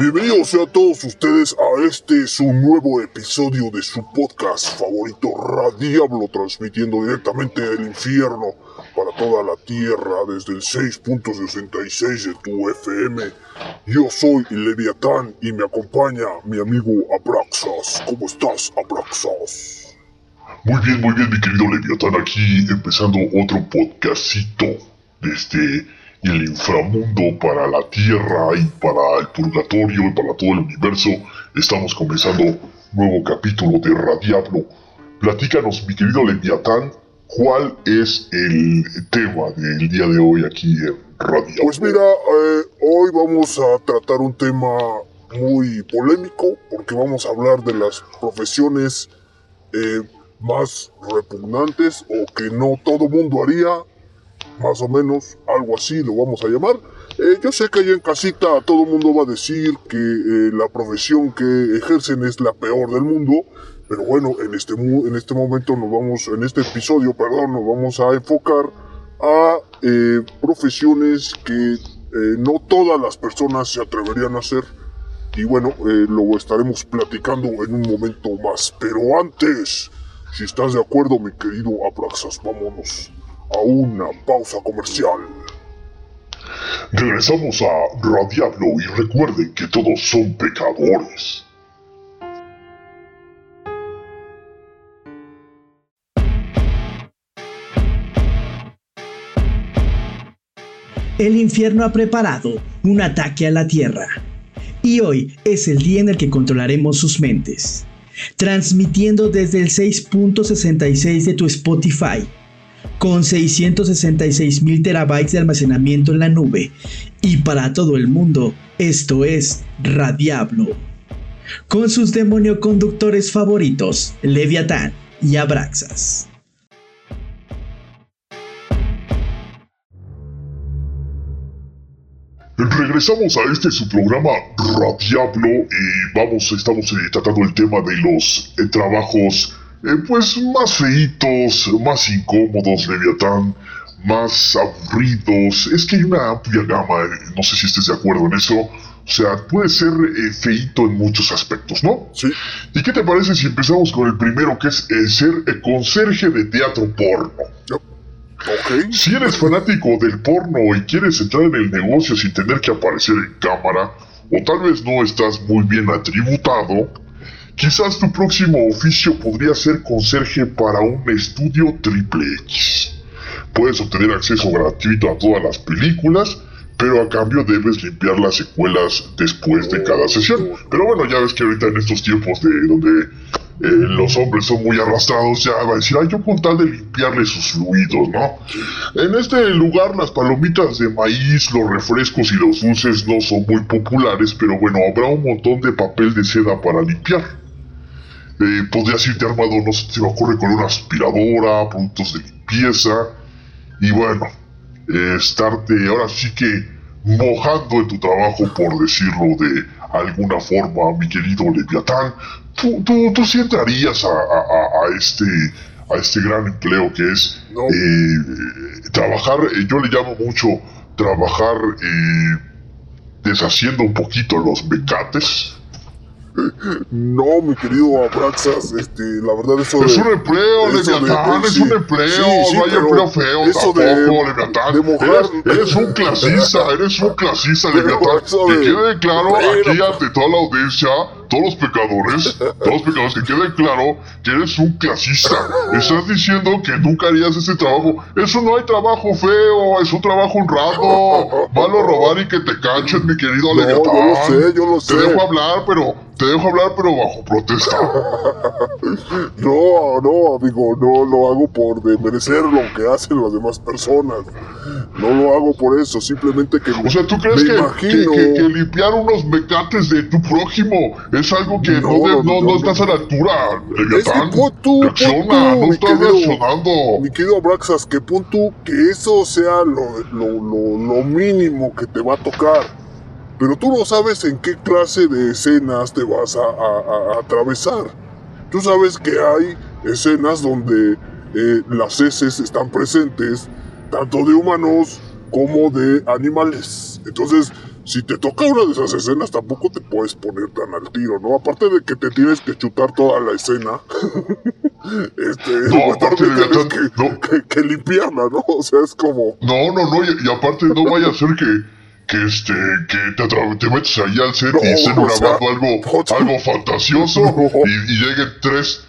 Bienvenidos a todos ustedes a este su nuevo episodio de su podcast favorito Radiablo, transmitiendo directamente del infierno para toda la tierra desde el 6.66 de tu FM. Yo soy Leviatán y me acompaña mi amigo Abraxas. ¿Cómo estás, Abraxas? Muy bien, muy bien, mi querido Leviatán, aquí empezando otro podcastito desde el inframundo para la tierra y para el purgatorio y para todo el universo. Estamos comenzando nuevo capítulo de Radiablo. Platícanos, mi querido Leviatán, ¿cuál es el tema del día de hoy aquí en Radiablo? Pues mira, eh, hoy vamos a tratar un tema muy polémico porque vamos a hablar de las profesiones eh, más repugnantes o que no todo mundo haría más o menos, algo así lo vamos a llamar. Eh, yo sé que allá en casita todo el mundo va a decir que eh, la profesión que ejercen es la peor del mundo, pero bueno, en este, en este momento nos vamos, en este episodio, perdón, nos vamos a enfocar a eh, profesiones que no todas las personas se atreverían a hacer. Y bueno, lo estaremos platicando en un momento más. Pero antes, si estás de acuerdo, mi querido Abraxas, vámonos a una pausa comercial. Regresamos a Radiablo y recuerden que todos son pecadores. El infierno ha preparado un ataque a la Tierra. Y hoy es el día en el que controlaremos sus mentes. Transmitiendo desde el 6.66 de tu Spotify con 666 mil terabytes de almacenamiento en la nube y para todo el mundo, esto es Radiablo. Con sus demonio-conductores favoritos, Leviatán y Abraxas. Regresamos a este su programa Radiablo y vamos, estamos eh, tratando el tema de los eh, trabajos eh, pues más feitos, más incómodos, Leviatán, más aburridos. Es que hay una amplia gama, eh, no sé si estés de acuerdo en eso. O sea, puede ser eh, feito en muchos aspectos, ¿no? Sí. ¿Y qué te parece si empezamos con el primero, que es ser conserje de teatro porno? Ok. Si eres fanático del porno y quieres entrar en el negocio sin tener que aparecer en cámara, o tal vez no estás muy bien atributado, Quizás tu próximo oficio podría ser conserje para un estudio triple X. Puedes obtener acceso gratuito a todas las películas, pero a cambio debes limpiar las secuelas después de cada sesión. Pero bueno, ya ves que ahorita en estos tiempos de donde eh, los hombres son muy arrastrados, ya va a decir, ay, yo con tal de limpiarle sus fluidos, ¿no? En este lugar las palomitas de maíz, los refrescos y los dulces no son muy populares, pero bueno, habrá un montón de papel de seda para limpiar. Eh, podrías irte armado, no sé, se me ocurre con una aspiradora, productos de limpieza. Y bueno, eh, estarte ahora sí que mojando en tu trabajo, por decirlo de alguna forma, mi querido Leviatán. Tú, tú, tú sí entrarías a, a, este a este gran empleo que es eh, trabajar, yo le llamo mucho trabajar deshaciendo un poquito los mecates. No, mi querido Abraxas, este, la verdad eso Es un empleo, Leviatán, es un empleo, no hay empleo feo eso tampoco, de, Leviatán. De eres, un clasista, eres un clasista, Leviatán. Que quede claro aquí ante toda la audiencia todos los pecadores, todos los pecadores, que quede claro que eres un clasista. Estás diciendo que nunca harías ese trabajo. Eso no hay trabajo feo, es un trabajo honrado. Malo robar y que te cachen, mi querido no, Leviatán. Yo lo sé, yo lo sé. Te dejo hablar, pero te dejo hablar, pero bajo protesta. no, no, amigo, no lo hago por merecer lo que hacen las demás personas. No lo hago por eso, simplemente que. O sea, ¿tú crees que, que, limpiar unos mecates de tu prójimo es algo que no, no, no, estás a la altura, Leviatán? Tú, Reacciona, no estás reaccionando. Mi querido Abraxas, que pon tú que eso sea lo, lo, lo, lo mínimo que te va a tocar. Pero tú no sabes en qué clase de escenas te vas a, atravesar. Tú sabes que hay escenas donde eh, las heces están presentes, tanto de humanos como de animales. Entonces, si te toca una de esas escenas, tampoco te puedes poner tan al tiro, ¿no? Aparte de que te tienes que chutar toda la escena, este, No, aparte de tienes que- que, no. que- que limpiarla, ¿no? O sea, es como, No, no, no, y, y aparte no vaya a ser que, que este, que te, te metes ahí al set No, y estén grabando algo, algo fantasioso No. y, y lleguen tres,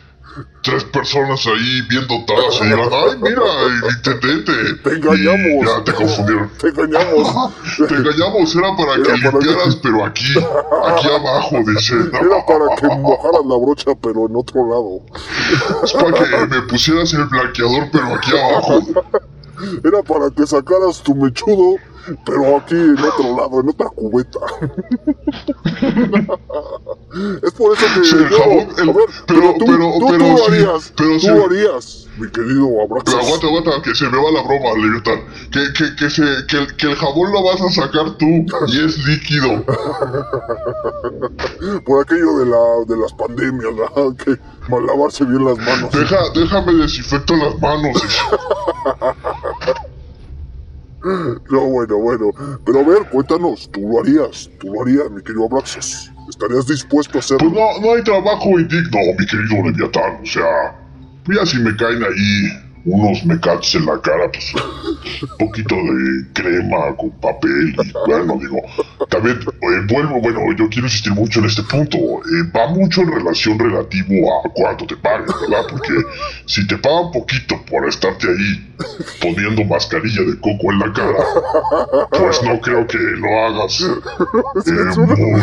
tres personas ahí bien dotadas y digan, ay, mira, el intendente. Te engañamos. Ya te confundieron. te engañamos. Te engañamos, era para Era que para que- limpiaras, pero aquí, aquí abajo, dice. Era para que mojaras la brocha, pero en otro lado. Es para que me pusieras el blanqueador, pero aquí abajo. Era para que sacaras tu mechudo, pero aquí en otro lado, en otra cubeta. es por eso que. Sí, el jabón, el- a ver, pero- tú, pero- tú, pero tú lo sí, harías. pero tú sí. lo harías, mi querido Pero Abraxas. aguanta, aguanta, que se me va la broma, Leviatán. Que, que, que, se, que, el- que el jabón lo vas a sacar tú y es líquido. Por aquello de, la, de las pandemias, ¿verdad? Que mal lavarse bien las manos. Deja, déjame desinfecto las manos. No, bueno, bueno. Pero a ver, cuéntanos, tú lo harías. Tú lo harías, mi querido Abraxas. ¿Estarías dispuesto a hacerlo? Pues no, no hay trabajo indigno, mi querido Leviatán. O sea, ya si me caen ahí unos mecates en la cara, pues un poquito de crema con papel. Y bueno, digo, también eh, vuelvo, bueno, yo quiero insistir mucho en este punto. eh, va mucho en relación relativo a cuánto te pagan, ¿verdad? Porque si te pagan poquito por estarte ahí poniendo mascarilla de coco en la cara, pues no creo que lo hagas eh, muy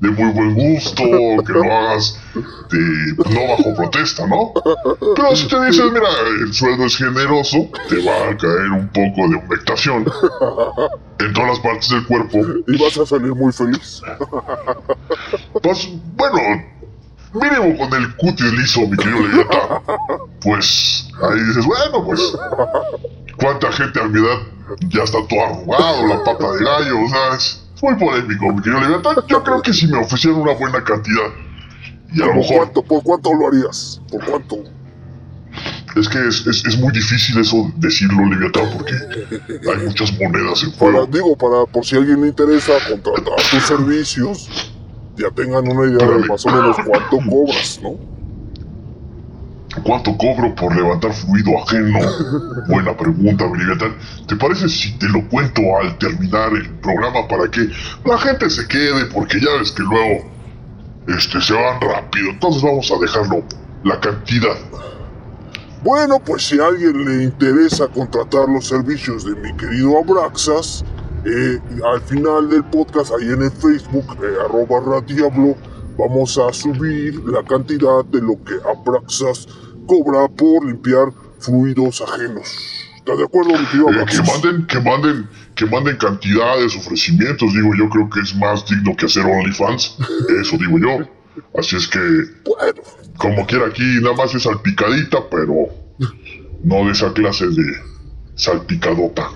de muy buen gusto, que lo hagas de, no bajo protesta, ¿no? Pero si te dices, mira, el sueldo es generoso, te va a caer un poco de humectación en todas las partes del cuerpo. Y vas a salir muy feliz. Pues, bueno, mínimo con el cutis liso, mi querido Leviatán. Pues, ahí dices, bueno, pues, cuánta gente a mi edad ya está todo arrugado, la pata de gallo, o sea, es muy polémico, mi querido Leviatán. Yo creo que si me ofrecieran una buena cantidad, y a lo ¿Por mejor cuánto, ¿Por cuánto lo harías? ¿Por cuánto? es que es, es, es muy difícil eso decirlo, Leviatán, porque hay muchas monedas en Para, juego. digo, para por si a alguien le interesa contratar tus servicios, ya tengan una idea de más o menos cuánto cobras, ¿no? ¿Cuánto cobro por levantar fluido ajeno? Buena pregunta, Leviatán. ¿Te parece si te lo cuento al terminar el programa para que la gente se quede? Porque ya ves que luego este, se van rápido. Entonces vamos a dejarlo la cantidad. Bueno, pues si a alguien le interesa contratar los servicios de mi querido Abraxas, eh, al final del podcast, ahí en el Facebook, eh, arroba radiablo, vamos a subir la cantidad de lo que Abraxas cobra por limpiar fluidos ajenos. ¿Estás de acuerdo, mi Eh, que manden, que manden, que manden cantidades, ofrecimientos. Digo, yo creo que es más digno que hacer OnlyFans. Eso digo yo. Así es que Bueno, Como quiera aquí, nada más es salpicadita, pero no de esa clase de salpicadota.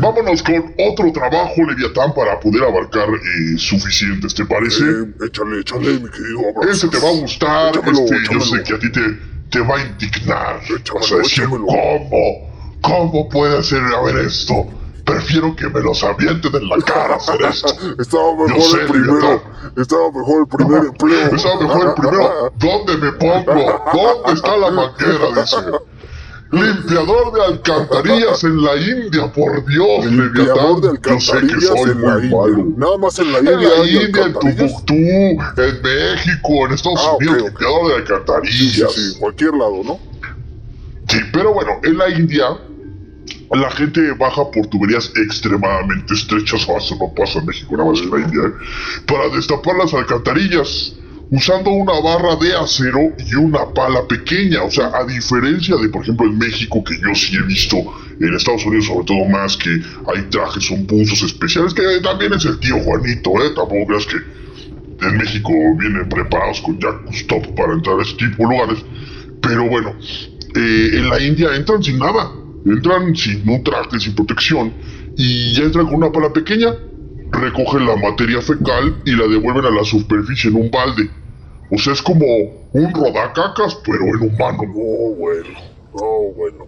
Vámonos con otro trabajo, Leviatán, para poder abarcar eh, suficientes, ¿te parece? eh, échale, échale, mi querido Abraxas. Ese te va a gustar, Échamelo, este, yo échamelo. sé que a ti te, te va a indignar. Échamelo, Vas a decir. ¿cómo? ¿Cómo puede a ver esto? Prefiero que me los avienten en la cara hacer esto. Estaba Yo mejor sé, el primero. Leviatán. Estaba mejor el primer empleo. Estaba mejor el primero. ¿Dónde me pongo? ¿Dónde está la manguera? Dice. Limpiador de alcantarillas en la India, por Dios, Limpiador de Yo sé que alcantarillas soy en la muy India. malo. Nada más en la En India. la hay India, en alcantarillas. Tumbuktu, en México, en Estados Ah, Unidos, limpiador de Sí, sí, alcantarillas. sí, cualquier lado, ¿no? Sí, pero bueno, en la India la gente baja por tuberías extremadamente estrechas, o eso no pasa en México, nada más en la India, ¿eh? para destapar las alcantarillas, usando una barra de acero y una pala pequeña. O sea, a diferencia de, por ejemplo, en México, que yo sí he visto, en Estados Unidos sobre todo más, que hay trajes, son buzos especiales, que también es el tío Juanito, ¿eh? Tampoco creas que en México vienen preparados con Jack Stop para entrar a ese tipo de lugares. Pero bueno, eh, en la India entran sin nada. Entran sin un traje, sin protección. Y ya entran con una pala pequeña. Recogen la materia fecal y la devuelven a la superficie en un balde. O sea, es como un rodacacas, pero en humano. No, bueno, no, bueno.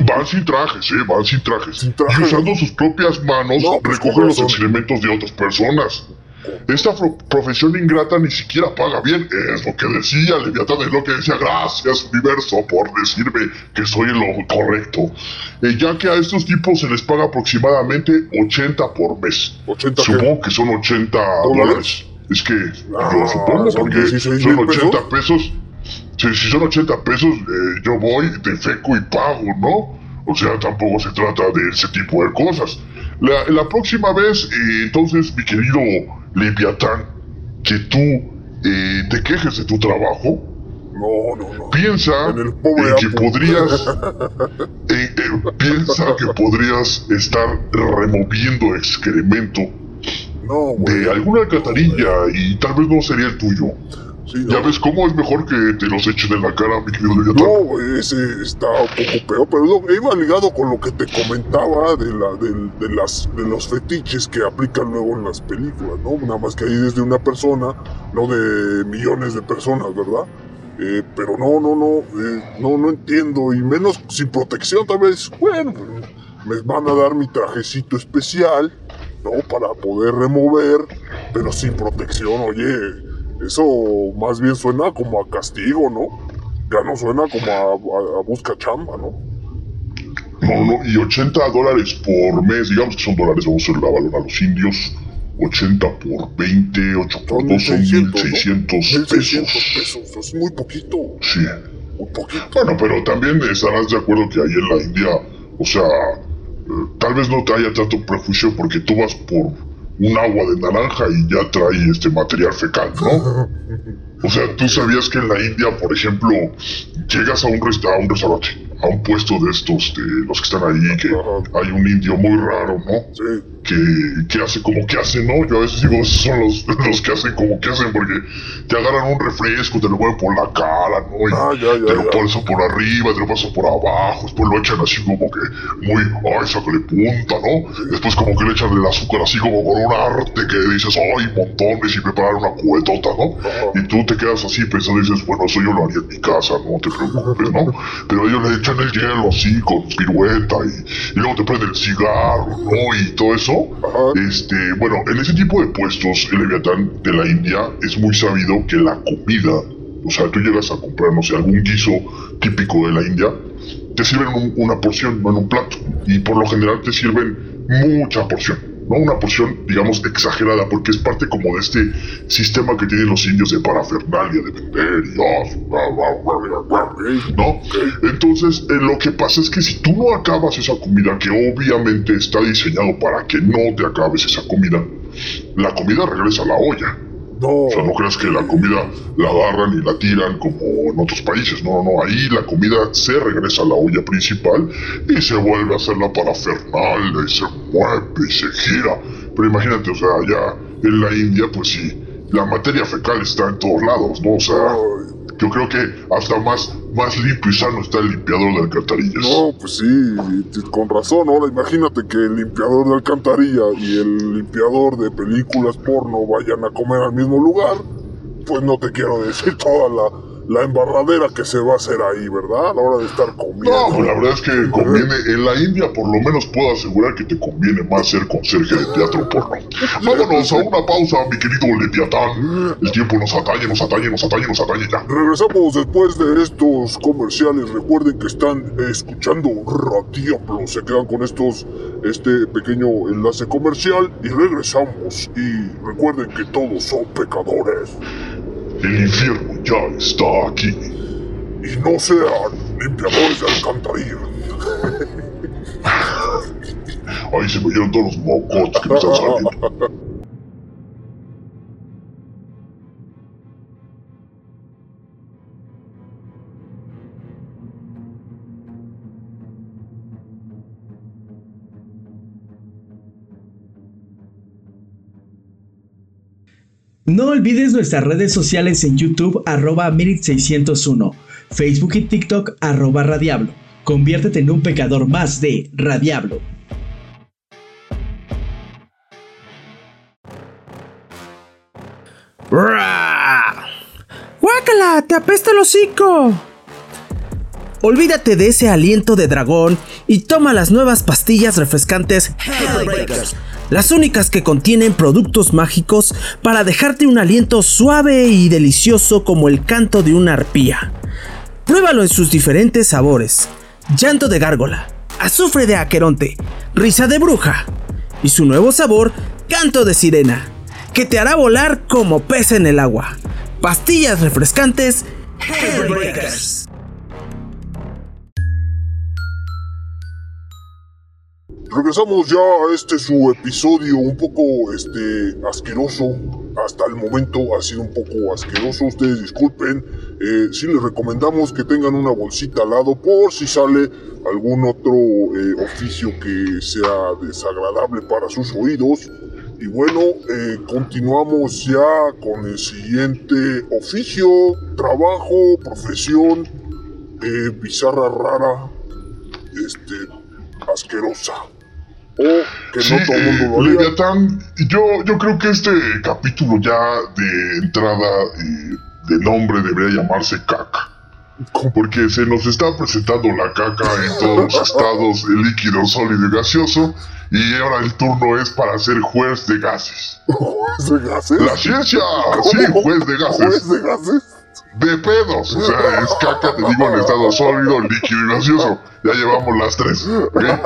Van sin trajes, eh, van sin trajes. Sin trajes. Y usando sus propias manos No, pues, recogen los excrementos de otras personas. Esta pro- profesión ingrata ni siquiera paga bien, es lo que decía Leviatán, es lo que decía, gracias universo por decirme que soy lo correcto. Eh, ya que a estos tipos se les paga aproximadamente 80 por mes. 80 qué? Supongo que son 80 dólares. Es que Ah, yo supongo porque 16 son mil 80 pesos. Si, si son 80 pesos, eh, yo voy, te feco y pago, ¿no? O sea, tampoco se trata de ese tipo de cosas. La, la próxima vez, eh, entonces, mi querido Leviatán, que tú eh, te quejes de tu trabajo, No, no, no. piensa En el pobre en que podrías eh, eh, piensa que podrías estar removiendo excremento No, güey. de alguna alcantarilla y tal vez no sería el tuyo. Sí, no. Ya ves cómo es mejor que te los echen en la cara, mi querido Leviatán. No, ese está un poco peor, pero no, iba ligado con lo que te comentaba de, la, de, de las, de los fetiches que aplican luego en las películas, ¿no? Nada más que ahí desde una persona, no de millones de personas, ¿verdad? Eh, pero no, no, no, eh, no, no entiendo, y menos sin protección, tal vez, bueno, me van a dar mi trajecito especial, ¿no? Para poder remover, pero sin protección, oye, eso más bien suena como a castigo, ¿no? Ya no suena como a, a- a busca chamba, ¿no? No, no, y 80 dólares por mes, digamos que son dólares, vamos a hacer la valor a los indios. 80 por 20, 8 por Son 2 son 1600, 1600 1600 pesos. pesos, es muy poquito, Sí. muy poquito. Bueno, pero también estarás de acuerdo que ahí en la India, o sea, eh, tal vez no te haya tanto prejuicio porque tú vas por un agua de naranja y ya trae este material fecal, ¿no? O sea, tú sabías que en la India, por ejemplo, llegas a un, resta- a un restaurante, a un puesto de estos, de los que están ahí, que hay un indio muy raro, ¿no? Sí, que, que hace como que hace, ¿no? Yo a veces digo, esos son los, los que hacen como que hacen porque te agarran un refresco, te lo mueven por la cara, ¿no? Y Ah, ya, ya, te lo pasan por arriba, te lo pasan por abajo, después lo echan así como que muy, ay, sácale punta, ¿no? Después como que le echan el azúcar así como con un arte que dices, ay, montones y preparar una cubetota, ¿no? Ajá. Y tú te quedas así pensando y dices, bueno, eso yo lo haría en mi casa, no te preocupes, ¿no? Pero ellos le echan el hielo así con pirueta y, y luego te prenden el cigarro, ¿no? Y todo eso. Este, bueno, en ese tipo de puestos, el Leviatán de la India es muy sabido que la comida, o sea, tú llegas a comprar, no sé, algún guiso típico de la India, te sirven un- una porción, no en un plato. Y por lo general te sirven mucha porción. No una porción, digamos, exagerada, porque es parte como de este sistema que tienen los indios de parafernalia, de vender y ok. ¿no? Entonces, eh, lo que pasa es que si tú no acabas esa comida, que obviamente está diseñado para que no te acabes esa comida, la comida regresa a la olla. No, O sea, no creas que la comida la agarran y la tiran como en otros países. No, no, no. Ahí la comida se regresa a la olla principal y se vuelve a hacer la parafernalia y se mueve y se gira. Pero imagínate, o sea, allá en la India, pues sí, la materia fecal está en todos lados, ¿no? O sea, yo creo que hasta más, más limpio y sano está el limpiador de alcantarillas. no, pues sí, con razón. Ahora imagínate que el limpiador de alcantarilla y el limpiador de películas porno vayan a comer al mismo lugar. Pues no te quiero decir toda la, la embarradera que se va a hacer ahí, ¿verdad? A la hora de estar comiendo. No, pues la verdad es que conviene, en la India por lo menos puedo asegurar que te conviene más ser conserje de teatro porno. Vámonos a una pausa, mi querido Leviatán. El tiempo nos atañe, nos atañe, nos atañe, nos atañe ya. Regresamos después de estos comerciales. Recuerden que están escuchando Radiablo. Se quedan con estos, este pequeño enlace comercial y regresamos. Y recuerden que todos son pecadores. El infierno ya está aquí. Y no sean limpiadores de alcantarilla. Ahí se me dieron todos los mocotes que me están saliendo. No olvides nuestras redes sociales en YouTube arroba Mirit601, Facebook y TikTok arroba Radiablo. Conviértete en un pecador más de Radiablo. ¡Ra! ¡Guácala! ¡Te apesta el hocico! olvídate de ese aliento de dragón y toma las nuevas pastillas refrescantes Hellbreakers, las únicas que contienen productos mágicos para dejarte un aliento suave y delicioso como el canto de una arpía. Pruébalo en sus diferentes sabores: llanto de gárgola, azufre de aqueronte, risa de bruja y su nuevo sabor, canto de sirena, que te hará volar como pez en el agua. Pastillas refrescantes Hellbreakers. Regresamos ya a este su episodio un poco este asqueroso. Hasta el momento ha sido un poco asqueroso. Ustedes disculpen. Eh, sí les recomendamos que tengan una bolsita al lado por si sale algún otro eh, oficio que sea desagradable para sus oídos. Y bueno, eh, continuamos ya con el siguiente oficio, trabajo, profesión, eh, bizarra, rara, este, asquerosa. O que Sí, no todo el eh, mundo lo haría. Leviatán, yo, yo creo que este capítulo ya de entrada eh, de nombre debería llamarse caca. Porque se nos está presentando la caca en todos los estados, líquido, sólido y gaseoso. Y ahora el turno es para ser juez de gases. ¿Juez de gases? La ciencia, sí, juez de gases. ¿Juez de gases? De pedos, o sea, es caca, te digo, en estado sólido, líquido y gaseoso. Ya llevamos las tres. Bueno,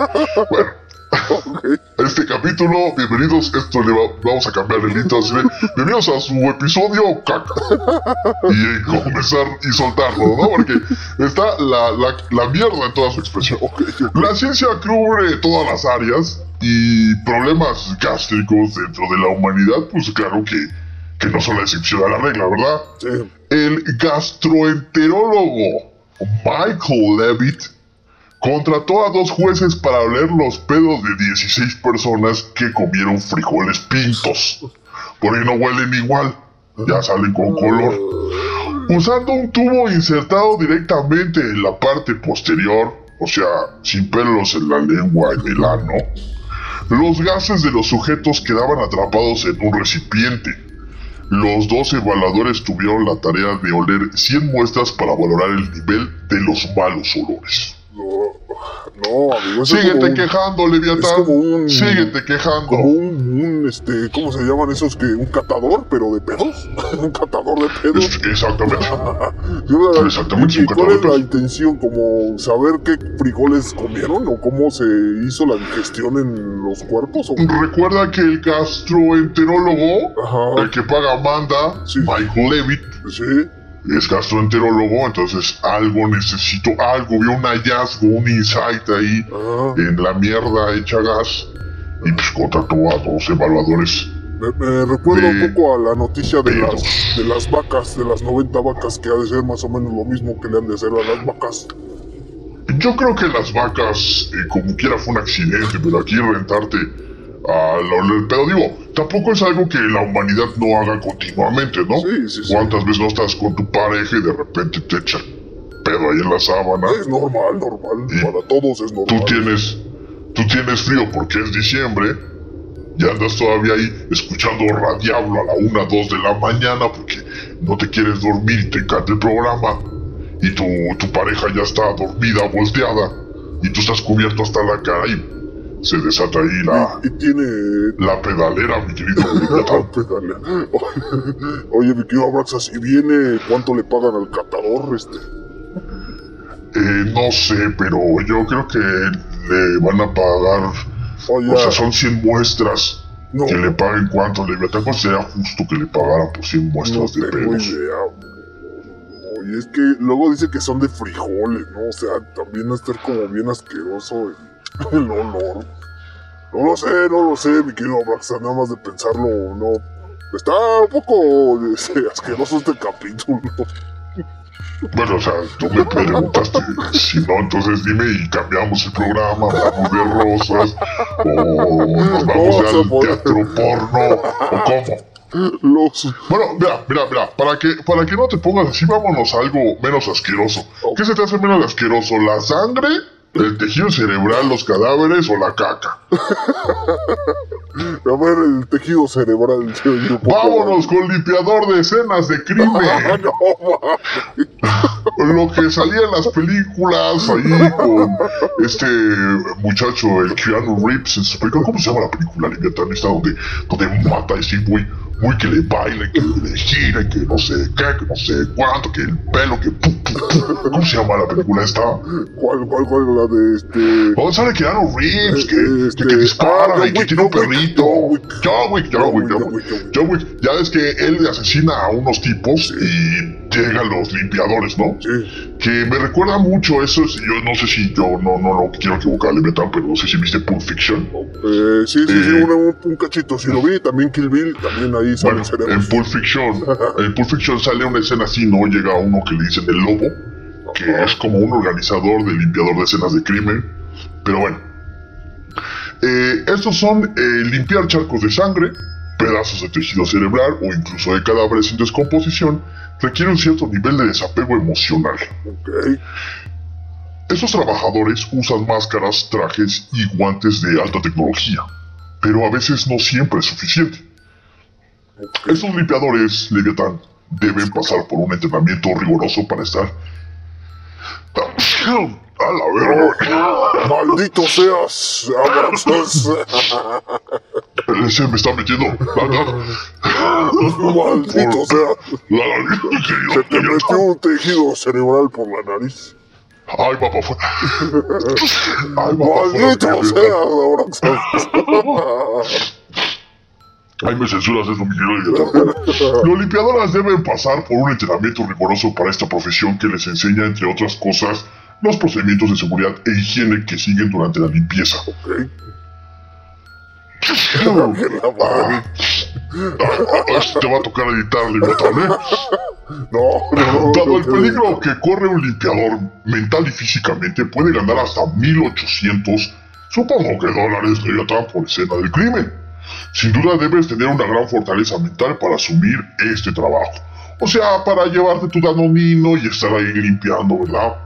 Ok. este capítulo, bienvenidos, esto le va- vamos a cambiar el intro, así de, bienvenidos a su episodio caca. Y eh, comenzar y soltarlo, ¿no? Porque está la, la, la mierda en toda su expresión. La ciencia cubre todas las áreas y problemas gástricos dentro de la humanidad, pues claro que, que no son la excepción a la regla, ¿verdad? Sí. El gastroenterólogo Michael Levitt contrató a dos jueces para oler los pedos de 16 personas que comieron frijoles pintos. Por ahí no huelen igual, ya salen con color. Usando un tubo insertado directamente en la parte posterior, o sea, sin pelos en la lengua y el ano, los gases de los sujetos quedaban atrapados en un recipiente. Los dos evaluadores tuvieron la tarea de oler 100 muestras para valorar el nivel de los malos olores. No, no, amigo, Síguete como un- quejando, es Leviatán. como un- Síguete quejando. Como un, un, este, ¿cómo se llaman esos que? Un catador, pero de pedos. un catador de pedos. Es- exactamente. Yo, Exactamente, ¿y ¿Cuál es la intención? ¿Como saber qué frijoles comieron o cómo se hizo la digestión en los cuerpos? ¿O? Recuerda que el gastroenterólogo, Ajá. el que paga manda, Sí. Michael Levitt, Sí. Es gastroenterólogo, entonces algo necesito, algo, vio un hallazgo, un insight ahí Ajá. en la mierda hecha gas y pues contrató a dos evaluadores. Me, me recuerda un poco a la noticia de las, de las vacas, de las 90 vacas, que ha de ser más o menos lo mismo que le han de hacer a las vacas. Yo creo que las vacas, eh, como quiera, fue un accidente, pero aquí rentarte a la oler pedo, digo, tampoco es algo que la humanidad no haga continuamente, ¿no? Sí, sí, sí. ¿Cuántas veces no estás con tu pareja y de repente te echa pedo ahí en la sábana? Es normal, normal. Sí. Para todos es normal. Tú tienes, tú tienes frío porque es diciembre y andas todavía ahí escuchando Radiablo a la 1, 2 de la mañana porque no te quieres dormir y te encanta el programa y tu, tu pareja ya está dormida, volteada y tú estás cubierto hasta la cara y se desata ahí la, Y, tiene... la pedalera, mi querido Leviatán. pedalea. Oye, mi querido Abraxas, ¿y viene cuánto le pagan al catador? Este? Eh, no sé, pero yo creo que le van a pagar, Oye, o sea, son 100 muestras. no, Que le paguen cuánto Leviatán, pues sería justo que le pagaran por 100 no muestras de tengo pedos. idea. Oye, es que luego dice que son de frijoles, ¿no? O sea, también va a estar como bien asqueroso el, olor. No lo sé, no lo sé, mi querido Abraxas, nada más de pensarlo, no... Está un poco este, asqueroso este capítulo. Bueno, o sea, tú me preguntaste, si no, entonces dime y cambiamos el programa, hablamos de rosas, o nos vamos Vamos al teatro porno, o cómo. Los... Bueno, mira, mira, mira, para que, para que no te pongas así, vámonos a algo menos asqueroso. ¿Qué se te hace menos asqueroso, la sangre ¿El tejido cerebral, los cadáveres o la caca? A ver, el tejido cerebral. se oye un poco Vámonos con limpiador de escenas de crimen. No. Lo que salía en las películas ahí con este muchacho, el Keanu Reeves, en su película. ¿Cómo se llama la película? Leviatán, esta donde, donde mata ese muy, muy que le baila, que le gira, que no sé qué, que no sé cuánto, que el pelo, que. pu, pu, pu. ¿Cómo se llama la película esta? ¿Cuál, cuál, cuál? La de este. ¿Dónde sale Keanu Reeves? Que, este, que, que dispara ah, y que tiene un perrito. John Wick. John Wick, John Wick, John Wick. Ya ves que él asesina a unos tipos y llegan los limpiadores, ¿no? Sí. Que me recuerda mucho eso. es- Yo no sé si yo no, no, no quiero equivocarle, Metal, pero no sé si viste Pulp Fiction. Eh, sí, sí, sí, Eh. un, un- un cachito. Si lo vi, también Kill Bill, también ahí Bueno, en. Pulp Fiction, en Pulp Fiction sale una escena así, ¿no? Llega uno que le dicen el lobo, que es como un organizador de limpiador de escenas de crimen. Pero bueno. Eh, estos son eh, limpiar charcos de sangre, pedazos de tejido cerebral o incluso de cadáveres en descomposición. Requiere un cierto nivel de desapego emocional. Ok. Estos trabajadores usan máscaras, trajes y guantes de alta tecnología, pero a veces no siempre es suficiente. Estos limpiadores, Leviatán, deben pasar por un entrenamiento riguroso para estar... A la verga. Maldito seas, Abraxas. Se me está metiendo. Maldito sea. La nariz, Se te metió un tejido cerebral por la nariz. Ay, afuera. Ay, Maldito seas, Ay, me censuras eso, mi querido. Los limpiadoras deben pasar por un entrenamiento riguroso para esta profesión que les enseña, entre otras cosas, los procedimientos de seguridad e higiene que siguen durante la limpieza. Ok. Ah, ah, ah, te va a tocar editar, Leviatán, ¿eh? No, no. Dado el peligro que corre un limpiador mental y físicamente, puede ganar hasta 1800, supongo que dólares, Leviatán, por escena del crimen. Sin duda debes tener una gran fortaleza mental para asumir este trabajo. O sea, para llevarte tu danonino y estar ahí limpiando, ¿verdad?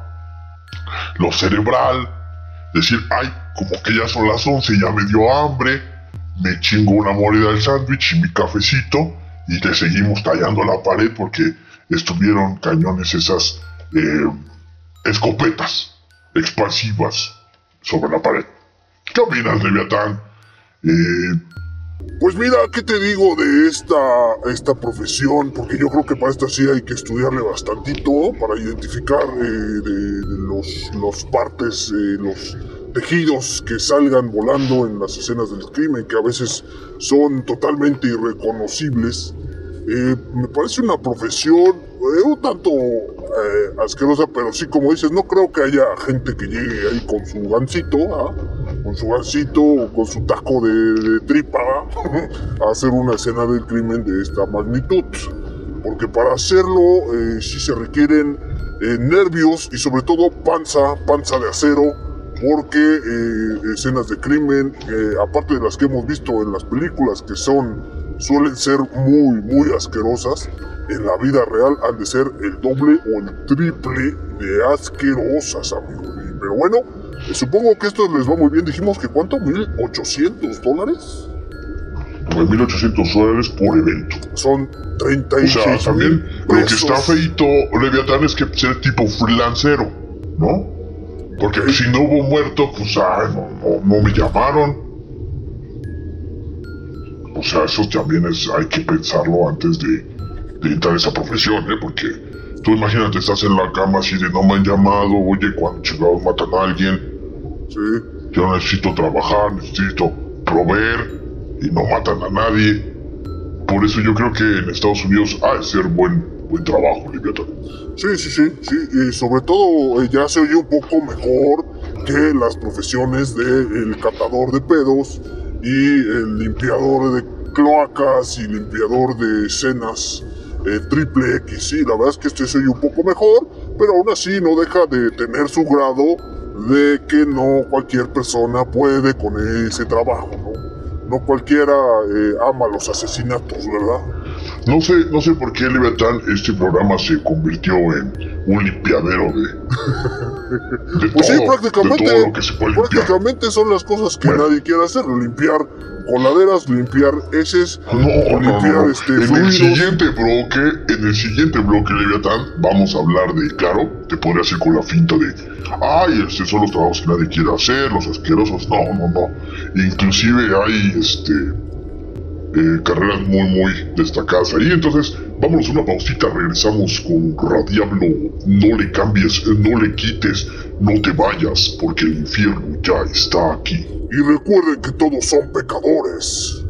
Lo cerebral, decir, ay, como que ya son las 11 y ya me dio hambre, me chingo una mordida del sándwich y mi cafecito y le seguimos tallando la pared porque estuvieron cañones esas eh, escopetas expansivas sobre la pared. ¿Qué opinas, Leviatán? Eh, Pues mira, ¿qué te digo de esta, esta profesión? Porque yo creo que para esta sí hay que estudiarle bastantito para identificar eh, los, los partes, eh, los tejidos que salgan volando en las escenas del crimen, que a veces son totalmente irreconocibles. Eh, me parece una profesión eh, un tanto asquerosa, pero sí, como dices, no creo que haya gente que llegue ahí con su gancito, ¿ah? Con su gancito o con su taco de, de tripa hacer una escena del crimen de esta magnitud. Porque para hacerlo eh, sí se requieren eh, nervios y sobre todo panza, panza de acero, porque eh, escenas de crimen, eh, aparte de las que hemos visto en las películas, que son suelen ser muy, muy asquerosas, en la vida real han de ser el doble o el triple de asquerosas, amigo. Pero bueno, supongo que esto les va muy bien. Dijimos que ¿cuánto? ¿1800 dólares? 1800 dólares por evento. Son O 36 sea, también lo que pesos. está feito, Leviatán, es que ser tipo freelancero, ¿no? Porque si no hubo muerto, pues ay, no, no, no me llamaron. O sea, eso también es, hay que pensarlo antes de, de entrar a esa profesión, ¿eh? Porque tú imagínate, estás en la cama así de no me han llamado, oye, cuando chingados matan a alguien, Sí. yo necesito trabajar, necesito proveer y no matan a nadie. Por eso yo creo que en Estados Unidos ha de ser buen, buen trabajo, Leviatán. Sí, sí, sí, sí, y sobre todo eh, ya se oye un poco mejor que las profesiones del catador de pedos y el limpiador de cloacas y limpiador de escenas eh, triple X. Sí, la verdad es que este se oye un poco mejor, pero aún así no deja de tener su grado de que no cualquier persona puede con ese trabajo, ¿no? No cualquiera eh, ama los asesinatos, ¿verdad? No sé, no sé por qué, Leviatán, este programa se convirtió en un limpiadero de. de Pues sí, todo, prácticamente, de todo lo que se puede limpiar. prácticamente son las cosas que Bueno. nadie quiere hacer, limpiar coladeras, limpiar heces, No, no, no, limpiar no. este En el siguiente bloque, en el siguiente bloque, Leviatán, vamos a hablar de, claro, te podría hacer con la finta de, ay, este son los trabajos que nadie quiere hacer, los asquerosos, no, no, no. Inclusive hay, este, eh, carreras muy, muy destacadas ahí. Entonces, vámonos una pausita, regresamos con Radiablo. No le cambies, no le quites, no te vayas, porque el infierno ya está aquí. Y recuerden que todos son pecadores.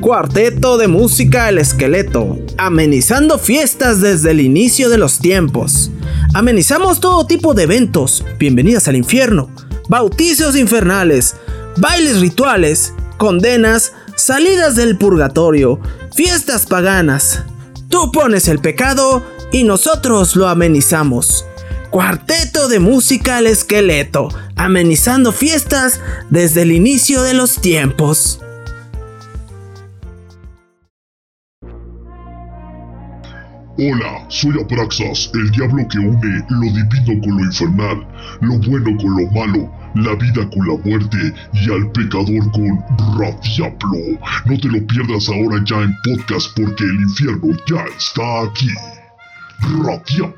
Cuarteto de música El Esqueleto, amenizando fiestas desde el inicio de los tiempos. Amenizamos todo tipo de eventos, bienvenidas al infierno, bautizos infernales, bailes rituales, condenas, salidas del purgatorio, fiestas paganas. Tú pones el pecado y nosotros lo amenizamos. Cuarteto de música El Esqueleto, amenizando fiestas desde el inicio de los tiempos. Hola, soy Abraxas, el diablo que une lo divino con lo infernal, lo bueno con lo malo, la vida con la muerte y al pecador con Radiablo. No te lo pierdas ahora ya en podcast porque el infierno ya está aquí. Radiablo.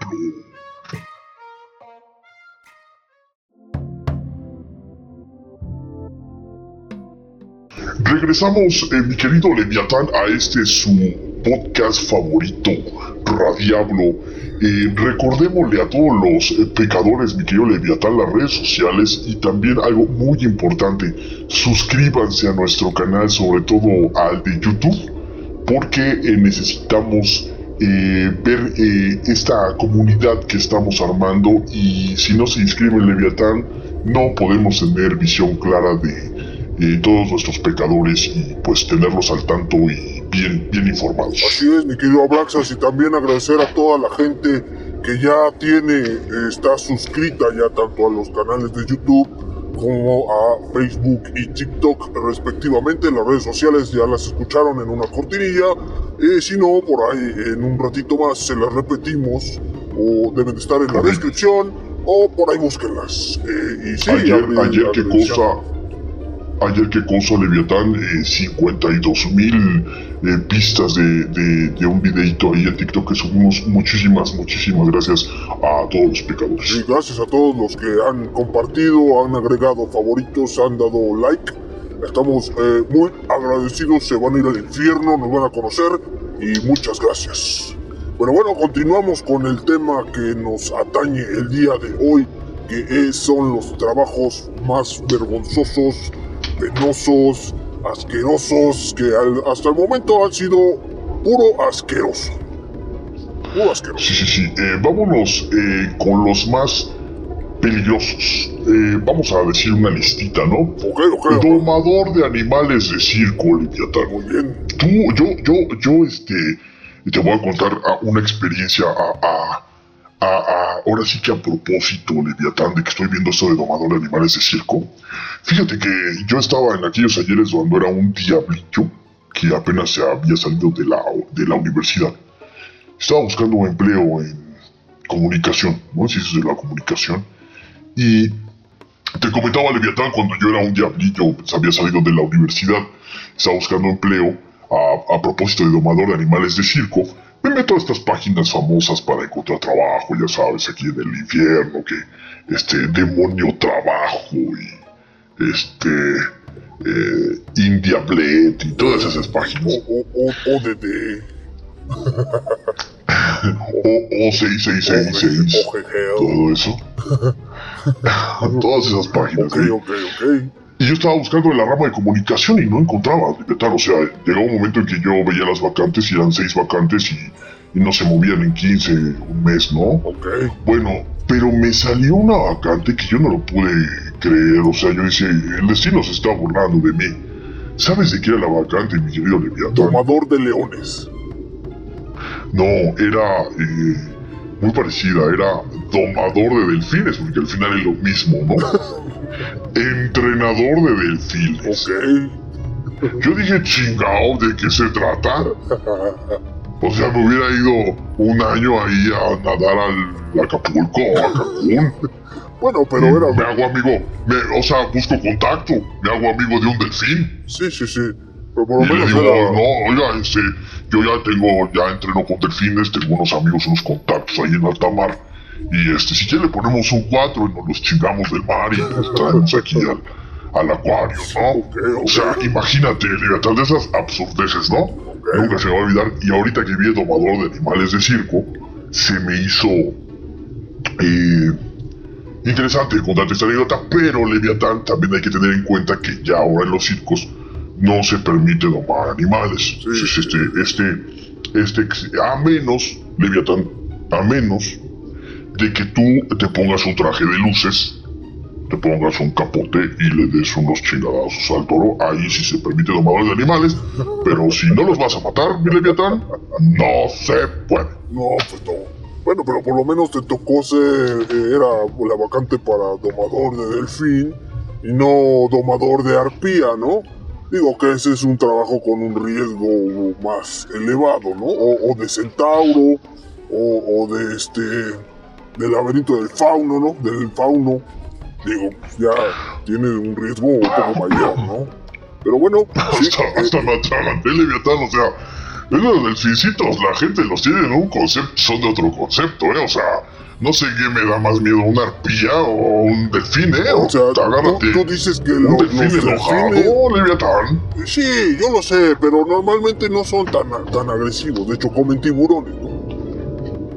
Regresamos, eh, mi querido Leviatán, a este su podcast favorito, Radiablo. Eh, recordémosle a todos los eh, pecadores, mi querido Leviatán, las redes sociales y también algo muy importante, suscríbanse a nuestro canal, sobre todo al de YouTube, porque eh, necesitamos eh, ver esta comunidad que estamos armando y si no se inscriben Leviatán, no podemos tener visión clara de todos nuestros pecadores y pues tenerlos al tanto y bien, bien informados. Así es, mi querido Abraxas, y también agradecer a toda la gente que ya tiene, está suscrita ya tanto a los canales de YouTube como a Facebook y TikTok respectivamente. Las redes sociales ya las escucharon en una cortinilla. Eh, si no, por ahí en un ratito más se las repetimos o deben de estar en la Correcto. descripción o por ahí búsquenlas. Eh, y sí, ayer, ayer qué cosa, ayer qué cosa Leviatán, eh, 52 mil eh, pistas de, de, de un videito ahí en TikTok que subimos. Muchísimas, muchísimas gracias a todos los pecadores. Y gracias a todos los que han compartido, han agregado favoritos, han dado like. Estamos eh, muy agradecidos, se van a ir al infierno, nos van a conocer y muchas gracias. Bueno, bueno, continuamos con el tema que nos atañe el día de hoy, que es- son los trabajos más vergonzosos, penosos, asquerosos, que al- hasta el momento han sido puro asqueroso. Puro asqueroso. Sí, sí, sí. Eh, vámonos eh, con los más peligrosos. Eh, vamos a decir una listita, ¿no? Ok, ok. Domador de animales de circo, Leviatán. Muy bien. Tú, yo, yo, yo, este, te voy a contar una experiencia a, a, ahora sí que a propósito, Leviatán, de que estoy viendo esto de domador de animales de circo. Fíjate que yo estaba en aquellos ayeres donde era un diablillo que apenas se había salido de la, de la universidad. Estaba buscando un empleo en comunicación, ¿no? Ciencias de la comunicación. Y te comentaba Leviatán cuando yo era un diablillo, pues, había salido de la universidad, estaba buscando empleo a, a propósito de domador de animales de circo. Me meto a estas páginas famosas para encontrar trabajo, ya sabes, aquí en el infierno, que este demonio trabajo y este eh, Indiablet y todas esas páginas. O, o, o, ODD. O, o 6666, OGG. todo eso. todas esas páginas. Ok, ¿eh? ok, ok. Y yo estaba buscando en la rama de comunicación y no encontraba, Leviatán. O sea, llegó un momento en que yo veía las vacantes y eran seis vacantes y, y no se movían en 15, un mes, ¿no? Ok. Bueno, pero me salió una vacante que yo no lo pude creer. O sea, yo decía, el destino se está burlando de mí. ¿Sabes de qué era la vacante, mi querido Leviatán? Tomador de leones. No, era eh, muy parecida, era domador de delfines, porque al final es lo mismo, ¿no? Entrenador de delfines. Ok. Yo dije, chingao, ¿de qué se trata? O sea, me hubiera ido un año ahí a nadar al Acapulco o a Cancún. Bueno, pero Me era. hago amigo, me- o sea, busco contacto, me hago amigo de un delfín. Sí, sí, sí. Pero por lo Y le menos digo, era. no, oiga, este, yo ya tengo, ya entreno con delfines, tengo unos amigos, unos contactos ahí en alta mar. Y este, si quiere le ponemos un 4 y nos los chingamos del mar y los traemos aquí al, al acuario, ¿no? O sea, imagínate, Leviatán, de esas absurdeces, ¿no? Nunca se me va a olvidar. Y ahorita que vi el domador de animales de circo, se me hizo eh, interesante contarte esta anécdota, pero Leviatán también hay que tener en cuenta que ya ahora en los circos no se permite domar animales. Entonces, este, este, este, ex- a menos, Leviatán, a menos de que tú te pongas un traje de luces, te pongas un capote y le des unos chingadazos al toro, ahí sí se permite domadores de animales, pero si no los vas a matar, mi Leviatán, no se puede. No, pues no. Bueno, pero por lo menos te tocó ser. eh, era la vacante para domador de delfín y no domador de arpía, ¿no? Digo que ese es un trabajo con un riesgo más elevado, ¿no? O, o de centauro, o, o de este. del laberinto del fauno, ¿no? Del fauno. Digo, ya tiene un riesgo un poco mayor, ¿no? Pero bueno, sí, Hasta, eh, hasta atraganté, Leviatán, o sea, esos delfincitos, la gente los tiene en un concepto, son de otro concepto, ¿eh? O sea, no sé qué me da más miedo, una arpía o un delfín, ¿eh? o sea, agárrate. tú, tú dices que un lo- delfín los enojado, delfines- Leviatán. Sí, yo lo sé, pero normalmente no son tan, tan agresivos. De hecho, comen tiburones, ¿no?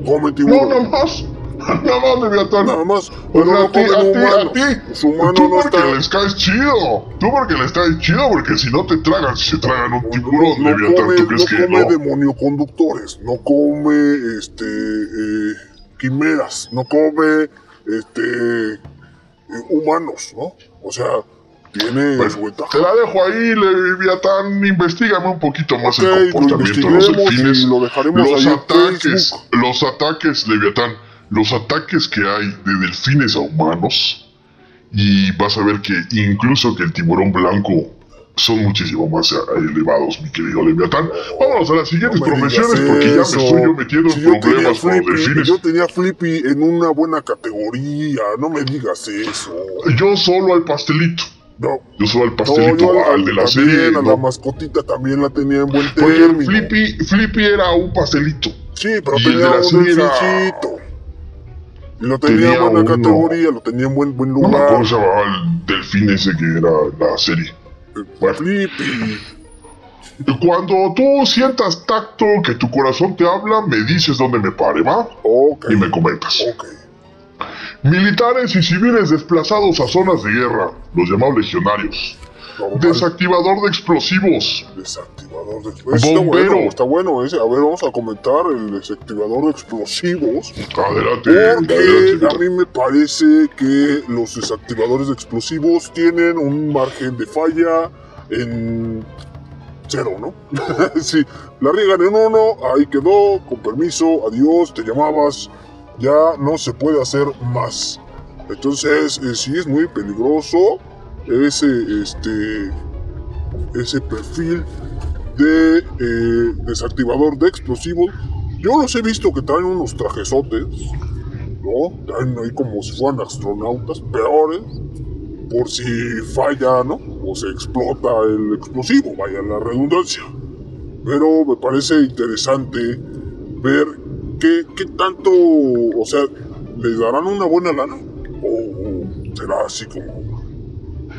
Comen No, tiburones. nada más. Nada más, Leviatán. Nada más. Pero no a ti, a ti, a ti. Tú no porque están. les caes chido. Tú porque les caes chido, porque si no te tragan, si se tragan un No, tiburón, no Leviatán, come, ¿tú crees no que come no? demonioconductores, no come este eh, quimeras, no come este eh, humanos, ¿no? O sea, tiene Pues, su. Te la dejo ahí, Leviatán. Investígame un poquito más el lo comportamiento de los delfines. lo dejaremos los ataques, los ataques, Leviatán, los ataques que hay de delfines a humanos. Y vas a ver que incluso que el tiburón blanco son muchísimo más elevados, mi querido Leviatán. Vámonos a las siguientes No profesiones porque ya me estoy yo metiendo Si en problemas con los delfines. Yo tenía Flippy en una buena categoría, no me digas eso. Yo solo al pastelito. No, Yo solo al no pastelito, yo a- al de la también, serie. a ¿no? la mascotita también la tenía en buen Porque término. Flippy, Flippy era un pastelito. Sí, pero y de tenía la un delfincito. Y lo tenía, Tenía en buena uno. categoría, lo tenía en buen, buen No me acuerdo lugar. se llamaba el delfín ese que era la serie. Flippy. cuando tú sientas tacto que tu corazón te habla, me dices dónde me pare, ¿va? Y me comentas. Militares y civiles desplazados a zonas de guerra, los llamados legionarios. Desactivador de explosivos. Desactivador de explosivos. Está bueno, está bueno ese. A ver, vamos a comentar el desactivador de explosivos. Adelante, Porque adelante. a mí me parece que los desactivadores de explosivos tienen un margen de falla en cero, ¿no? si la riegan en uno, ahí quedó, con permiso, adiós, te llamabas, ya no se puede hacer más. Entonces, eh, sí es muy peligroso ese, este, ese perfil de eh, desactivador de explosivos. Yo los he visto que traen unos trajesotes, ¿no? Traen ahí como si fueran astronautas, peores, por si falla, ¿no? O se explota el explosivo, vaya la redundancia. Pero me parece interesante ver qué, qué tanto, o sea, ¿les darán una buena lana? ¿O será así como,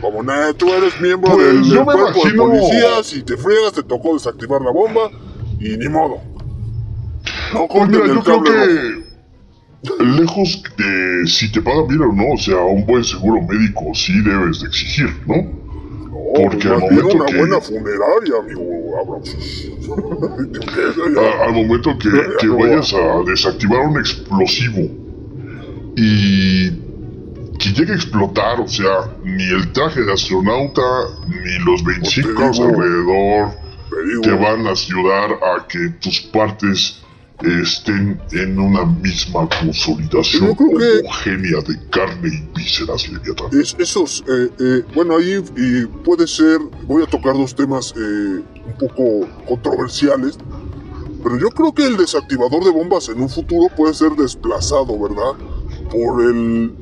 como, nada, tú eres miembro Pues, del, del cuerpo de imagino- policías y te friegas, te tocó desactivar la bomba y ni modo. No Pues mira, yo creo que lejos de si te pagan bien o no, o sea, un buen seguro médico sí debes de exigir, ¿no? No, porque más al momento una que- buena funeraria, amigo Abrams. A- al momento que, que vayas a desactivar un explosivo y que llegue a explotar, o sea, ni el traje de astronauta ni los 25 Pues te digo, alrededor Te van a ayudar a que tus partes estén en una misma consolidación homogénea de carne y vísceras, Leviatán. Es, esos, eh, eh, bueno, ahí y puede ser, voy a tocar dos temas eh, un poco controversiales, pero yo creo que el desactivador de bombas en un futuro puede ser desplazado, ¿verdad? Por el,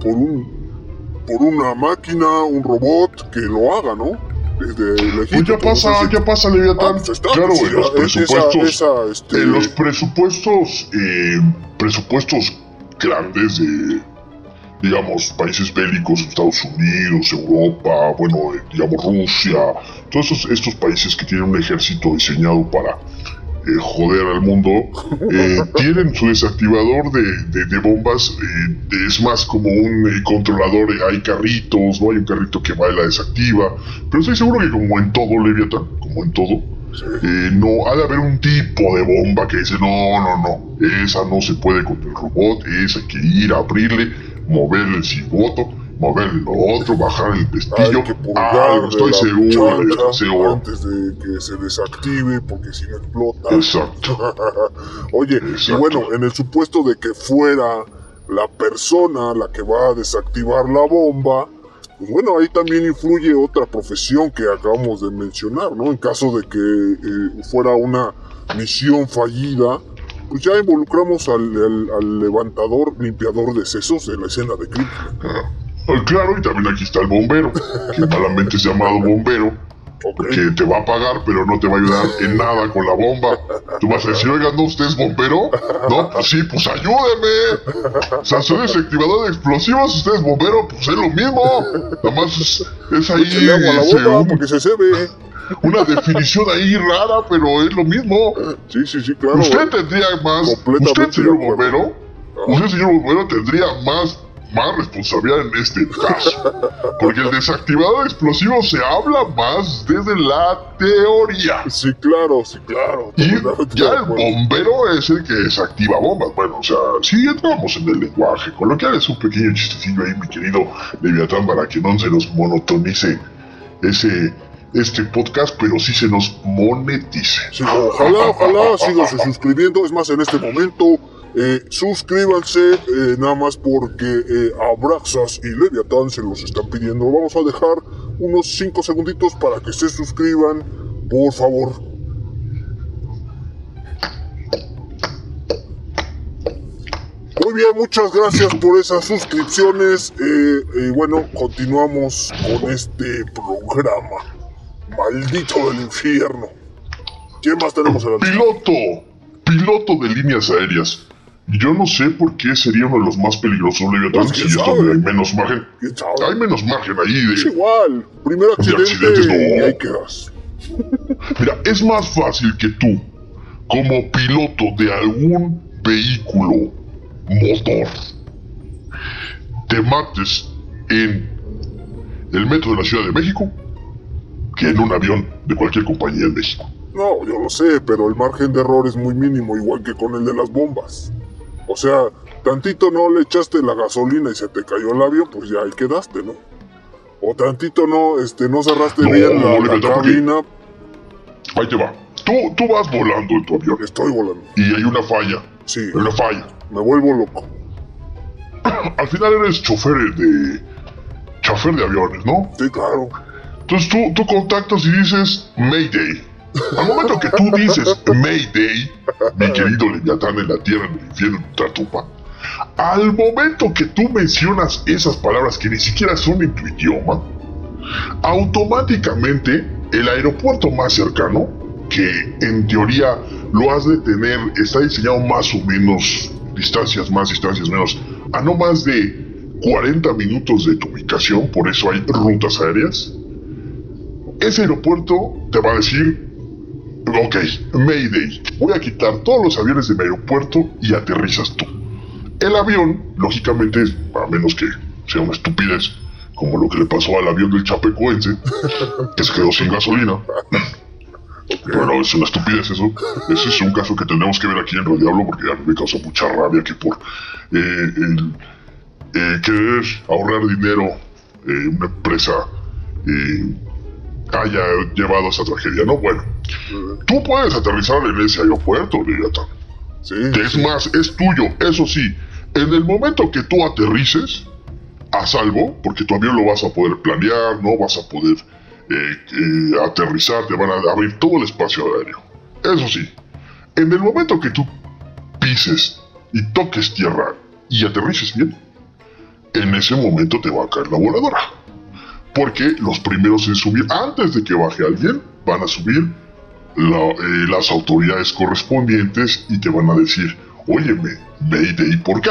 por un, por una máquina, un robot que lo haga, ¿no? Desde Pues legítimo, ya pasa, no sé si- ya pasa, Ah, Leviatán. pues está, claro, pues, en los esa- presupuestos. esa, este, En los presupuestos, eh, presupuestos grandes de, digamos, países bélicos, Estados Unidos, Europa, bueno, eh, digamos, Rusia, todos estos, estos países que tienen un ejército diseñado para eh, joder al mundo, eh, tienen su desactivador de, de- de bombas, eh, es más como un controlador, hay carritos, ¿no? Hay un carrito que va y la desactiva, pero estoy seguro que como en todo, Leviathan, como en todo, no, ha de haber un tipo de bomba que dice, no, no, no, esa no se puede con el robot, esa hay que ir a abrirle, moverle el cigoto, moverle lo otro, bajar el pestillo, que algo, de estoy seguro, seguro. antes de que se desactive porque si no explota. Exacto. Oye, y bueno, en el supuesto de que fuera la persona la que va a desactivar la bomba, pues bueno, ahí también influye otra profesión que acabamos de mencionar, ¿no? En caso de que eh, fuera una misión fallida, pues ya involucramos al, al- al levantador, limpiador de sesos de la escena de crimen. Claro, y también aquí está el bombero, que malamente es llamado bombero, que te va a pagar, pero no te va a ayudar en nada con la bomba. Tú vas a decir, oiga, ¿no usted es bombero? No, pues sí, pues ayúdeme. O sea, soy desactivador de explosivos, usted es bombero, pues es lo mismo. Nada más es, es ahí Échale agua a la bomba porque se cebe. una definición ahí rara, pero es lo mismo. Sí, sí, sí, claro. Usted tendría más, usted señor bombero, usted señor bombero tendría más, más responsabilidad en este caso. Porque el desactivador de explosivos se habla más desde la teoría. Sí, claro, sí, claro. Y ya el bombero es el que desactiva bombas. Bueno, o sea, si entramos en el lenguaje coloquial, es un pequeño chistecillo ahí, mi querido Leviatán, para que no se nos monotonice ese, este podcast, pero sí se nos monetice. Sí, ojalá, ojalá, síganse suscribiendo. Es más, en este momento, eh, suscríbanse, eh, nada más porque eh, Abraxas y Leviatán se los están pidiendo. Vamos a dejar unos 5 segunditos para que se suscriban, por favor. Muy bien, muchas gracias por esas suscripciones. Y bueno, continuamos con este programa. Maldito del infierno. ¿Quién más tenemos en lista? Piloto, piloto de líneas aéreas. Yo no sé por qué sería uno de los más peligrosos, Leviatán, Pues, si ¿quién es donde hay menos margen. Hay menos margen ahí Es de... igual. Primer accidente, accidentes, no. y ahí quedas. Mira, es más fácil que tú, como piloto de algún vehículo motor, te mates en el metro de la Ciudad de México que en un avión de cualquier compañía en México. No, yo lo sé, pero el margen de error es muy mínimo, igual que con el de las bombas. O sea, tantito no le echaste la gasolina y se te cayó el avión, pues ya ahí quedaste, ¿no? O tantito no, este, no cerraste No, bien la, la cabina, Ahí te va. Tú, tú vas volando en tu avión estoy volando. y hay una falla. Sí, Hay una falla. me vuelvo loco. Al final eres chofer de... chofer de aviones, ¿no? Sí, claro. Entonces tú, tú contactas y dices Mayday. Al momento que tú dices Mayday, mi querido Leviatán en la tierra, en el infierno, en nuestra tumba, al momento que tú mencionas esas palabras que ni siquiera son en tu idioma, automáticamente el aeropuerto más cercano, que en teoría lo has de tener, está diseñado más o menos, distancias más, distancias menos, a no más de 40 minutos de tu ubicación, por eso hay rutas aéreas, ese aeropuerto te va a decir, ok, Mayday, voy a quitar todos los aviones de mi aeropuerto y aterrizas tú. El avión, lógicamente, a menos que sea una estupidez, como lo que le pasó al avión del Chapecoense, que se quedó sin gasolina. Bueno, es una estupidez eso. Ese es un caso que tenemos que ver aquí en Radio Diablo porque a mí me causa mucha rabia que por eh, el eh, querer ahorrar dinero eh, una empresa eh, haya llevado a esa tragedia, ¿no? Bueno, tú puedes aterrizar en ese aeropuerto, Leviatán. Sí. Es más, es tuyo, eso sí. En el momento que tú aterrices, a salvo, porque tu avión lo vas a poder planear, no vas a poder eh, eh, aterrizar, te van a abrir todo el espacio aéreo. Eso sí, en el momento que tú pises y toques tierra y aterrices bien, en ese momento te va a caer la voladora. Porque los primeros en subir, antes de que baje alguien, van a subir la- eh, las autoridades correspondientes y te van a decir, óyeme, Mayday, ¿por qué?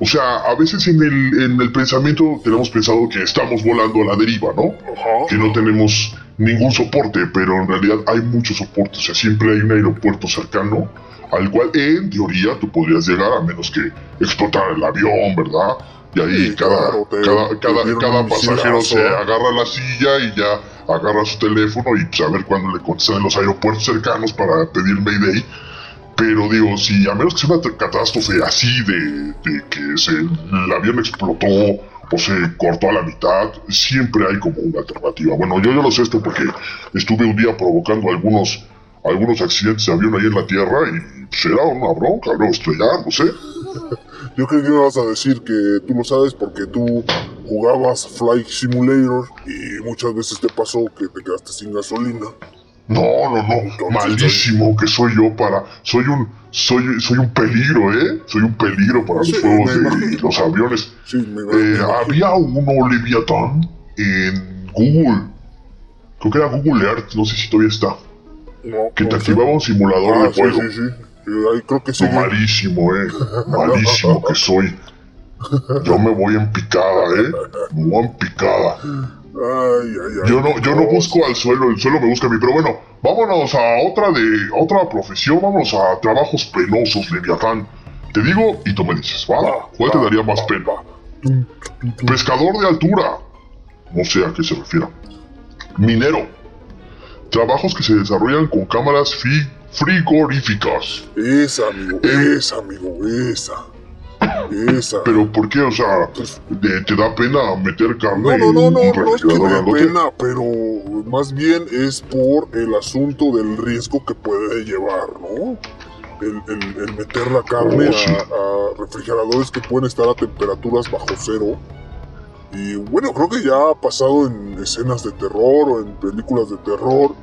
O sea, a veces en el, en el pensamiento tenemos pensado que estamos volando a la deriva, ¿no? Ajá. que no tenemos ningún soporte, pero en realidad hay muchos soportes, o sea, siempre hay un aeropuerto cercano al cual en teoría tú podrías llegar a menos que explotara el avión, ¿verdad? Y ahí Sí, cada, claro, te- cada, te cada, cada pasajero se agarra la silla y ya agarra su teléfono y pues a ver cuándo le contestan en los aeropuertos cercanos para pedir Mayday. Pero digo, si a menos que sea una catástrofe así de, de que se, el avión explotó o se cortó a la mitad, siempre hay como una alternativa. Bueno, yo ya lo sé esto porque estuve un día provocando algunos, algunos accidentes de avión ahí en la Tierra y era una bronca, luego estrellándose. Yo creo que me vas a decir que tú lo sabes porque tú jugabas Flight Simulator y muchas veces te pasó que te quedaste sin gasolina. No, no, no, Entonces, malísimo que soy yo para, soy un, soy, soy un peligro, ¿eh? Soy un peligro para Sí, los juegos de los aviones. Sí, me Eh, había uno Leviathan en Google. Creo que era Google Earth, no sé si todavía está. No, Que te activaba un simulador Ah, de sí, juego. sí, sí. Sí, ahí creo que sí. No, malísimo, eh. Malísimo que soy. Yo me voy en picada, eh. Me voy en picada. Ay, ay, ay. Yo no, yo no busco al suelo, el suelo me busca a mí. Pero bueno, vámonos a otra de otra profesión, vámonos a trabajos penosos, Leviatán. Te digo y tú me dices, ¿va? Va, ¿Cuál te daría más va, pena? Pescador de altura. No sé a qué se refiere. Minero. Trabajos que se desarrollan con cámaras fi- frigoríficas. Esa, amigo, Eh. esa, amigo, esa. Esa. Pero ¿por qué? O sea, de- ¿te da pena meter carne No, no, no, en un no, no es que me grandote? pena, pero más bien es por el asunto del riesgo que puede llevar, ¿no? El, el- el meter la carne Oh, sí. a, a refrigeradores que pueden estar a temperaturas bajo cero. Y bueno, creo que ya ha pasado en escenas de terror o en películas de terror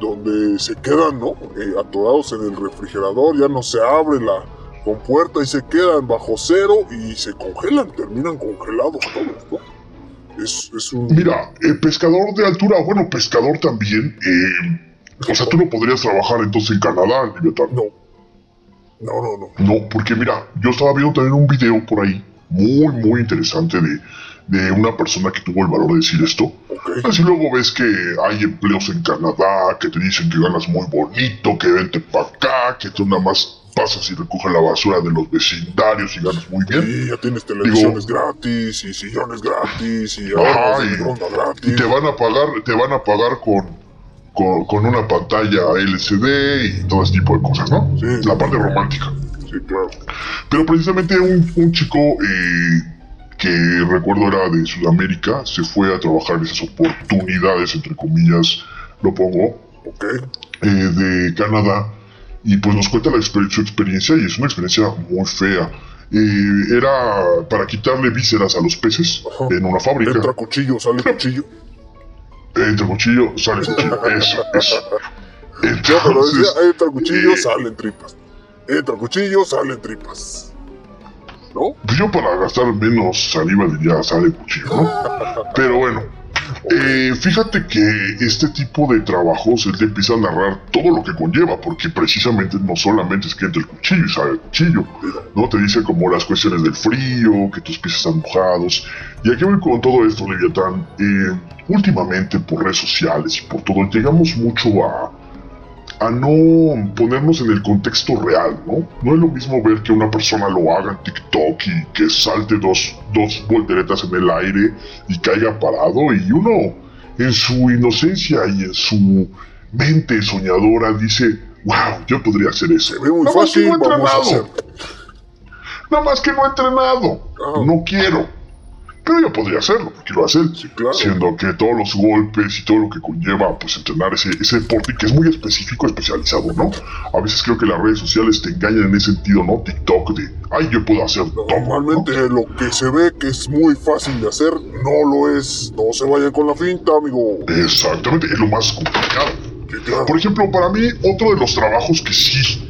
donde se quedan, ¿no? Eh, atorados en el refrigerador, ya no se abre la compuerta y se quedan bajo cero y se congelan, terminan congelados todos, ¿no? Es, es un... Mira, eh, pescador de altura, bueno, pescador también. eh, o sea, tú no podrías trabajar entonces en Canadá, Leviatán. No. No, no, no. No, porque mira, yo estaba viendo también un video por ahí, muy, muy interesante de, de una persona que tuvo el valor de decir esto. Ok. Así luego ves que hay empleos en Canadá, que te dicen que ganas muy bonito, que vente para acá, que tú nada más pasas y recoges la basura de los vecindarios y ganas muy bien. Y ya tienes televisiones gratis y sillones gratis y Ajá, y- gratis. Y te van a pagar, te van a pagar con, con, con una pantalla LCD y todo ese tipo de cosas, ¿no? Sí. La parte romántica. Sí, claro. Pero precisamente un, un chico eh, que recuerdo era de Sudamérica se fue a trabajar en esas oportunidades, entre comillas, lo pongo, Ok. eh, de Canadá y pues nos cuenta la exper- su experiencia y es una experiencia muy fea. Eh, era para quitarle vísceras a los peces Ajá. en una fábrica. Entra cuchillo, sale cuchillo. Entra cuchillo, sale cuchillo. Eso, eso. Pero Entonces, decía, entra cuchillo, eh, salen tripas. Entra cuchillo, salen tripas. ¿No? pues yo para gastar menos saliva diría sale cuchillo, ¿no? Pero bueno, eh, fíjate que este tipo de trabajos él te empieza a narrar todo lo que conlleva, porque precisamente no solamente es que entre el cuchillo y sale el cuchillo, ¿no? Te dice como las cuestiones del frío, que tus pies están mojados. Y aquí voy con todo esto, Leviatán. Eh, últimamente por redes sociales y por todo, llegamos mucho a, a no ponernos en el contexto real, ¿no? No es lo mismo ver que una persona lo haga en TikTok y que salte dos, dos volteretas en el aire y caiga parado y uno en su inocencia y en su mente soñadora dice, wow, yo podría hacer eso. Se ve muy Nada más que fácil, vamos a hacer. Nada más que no he entrenado. No quiero. Pero ya podría hacerlo, porque lo hace él. Sí, claro. Siendo que todos los golpes y todo lo que conlleva, pues entrenar ese, ese deporte que es muy específico, especializado, ¿no? A veces creo que las redes sociales te engañan en ese sentido, ¿no? TikTok de, ay, yo puedo hacer todo. ¿no? Normalmente lo que se ve que es muy fácil de hacer, no lo es. No se vayan con la finta, amigo. Exactamente, es lo más complicado. Sí, claro. Por ejemplo, para mí, otro de los trabajos que sí,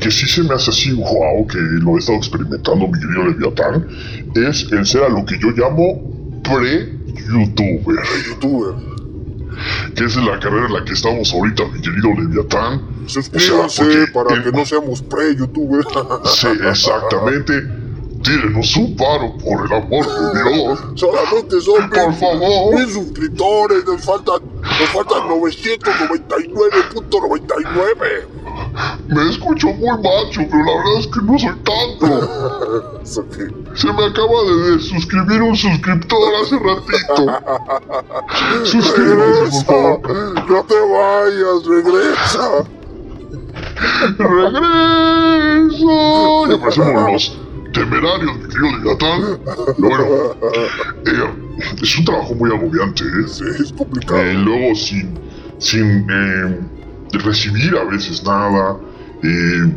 que sí se me hace así, wow, que lo he estado experimentando, mi querido Leviatán, es el ser a lo que yo llamo pre-youtuber, Youtuber. que es la carrera en la que estamos ahorita, mi querido Leviatán. Suscríbanse porque para el- que no seamos pre-youtubers. Sí, exactamente. Tírenos un paro, por el amor de Dios. Solamente son Por mil- favor. mil suscriptores, nos faltan, nos faltan 999.99. Me escucho muy macho, pero la verdad es que no soy tanto. Se me acaba de suscribir un suscriptor hace ratito. Suscríbanse, por favor. No te vayas, regresa. ¡Regreso! Ya parecemos los temerarios, mi querido Leviatán. Pero bueno, eh, es un trabajo muy agobiante, ¿eh? Sí, es complicado. Eh, luego sin, sin eh, recibir a veces nada, eh,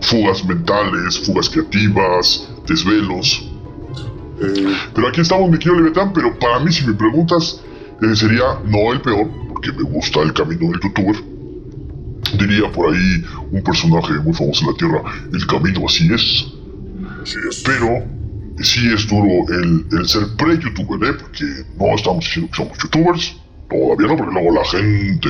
fugas mentales, fugas creativas, desvelos. Eh, Pero aquí estamos, mi querido Leviatán, pero para mí, si me preguntas, eh, sería no el peor, porque me gusta el camino del youtuber. Diría por ahí un personaje muy famoso en la Tierra, el camino así es. sí, es. Pero sí es duro el, el ser pre-youtuber, ¿eh? Porque no estamos diciendo que somos youtubers. Todavía no, porque luego la gente...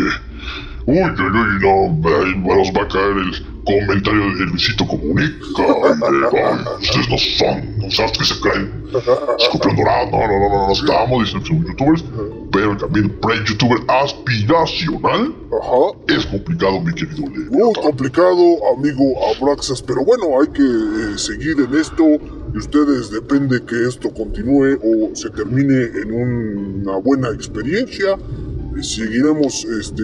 Uy, uy, uy, no, ahí nos va a caer el comentario de Luisito Comunica. y de, "Ay, ustedes no son, no sabes que se creen. Escorpión dorado, no, no, no, no, no estamos que somos youtubers. Pero camino pre-youtuber aspiracional Ajá. es complicado, mi querido Muy Leviatán. complicado, amigo Abraxas, pero bueno, hay que eh, seguir en esto y ustedes depende que esto continúe o se termine en una buena experiencia. Seguiremos este,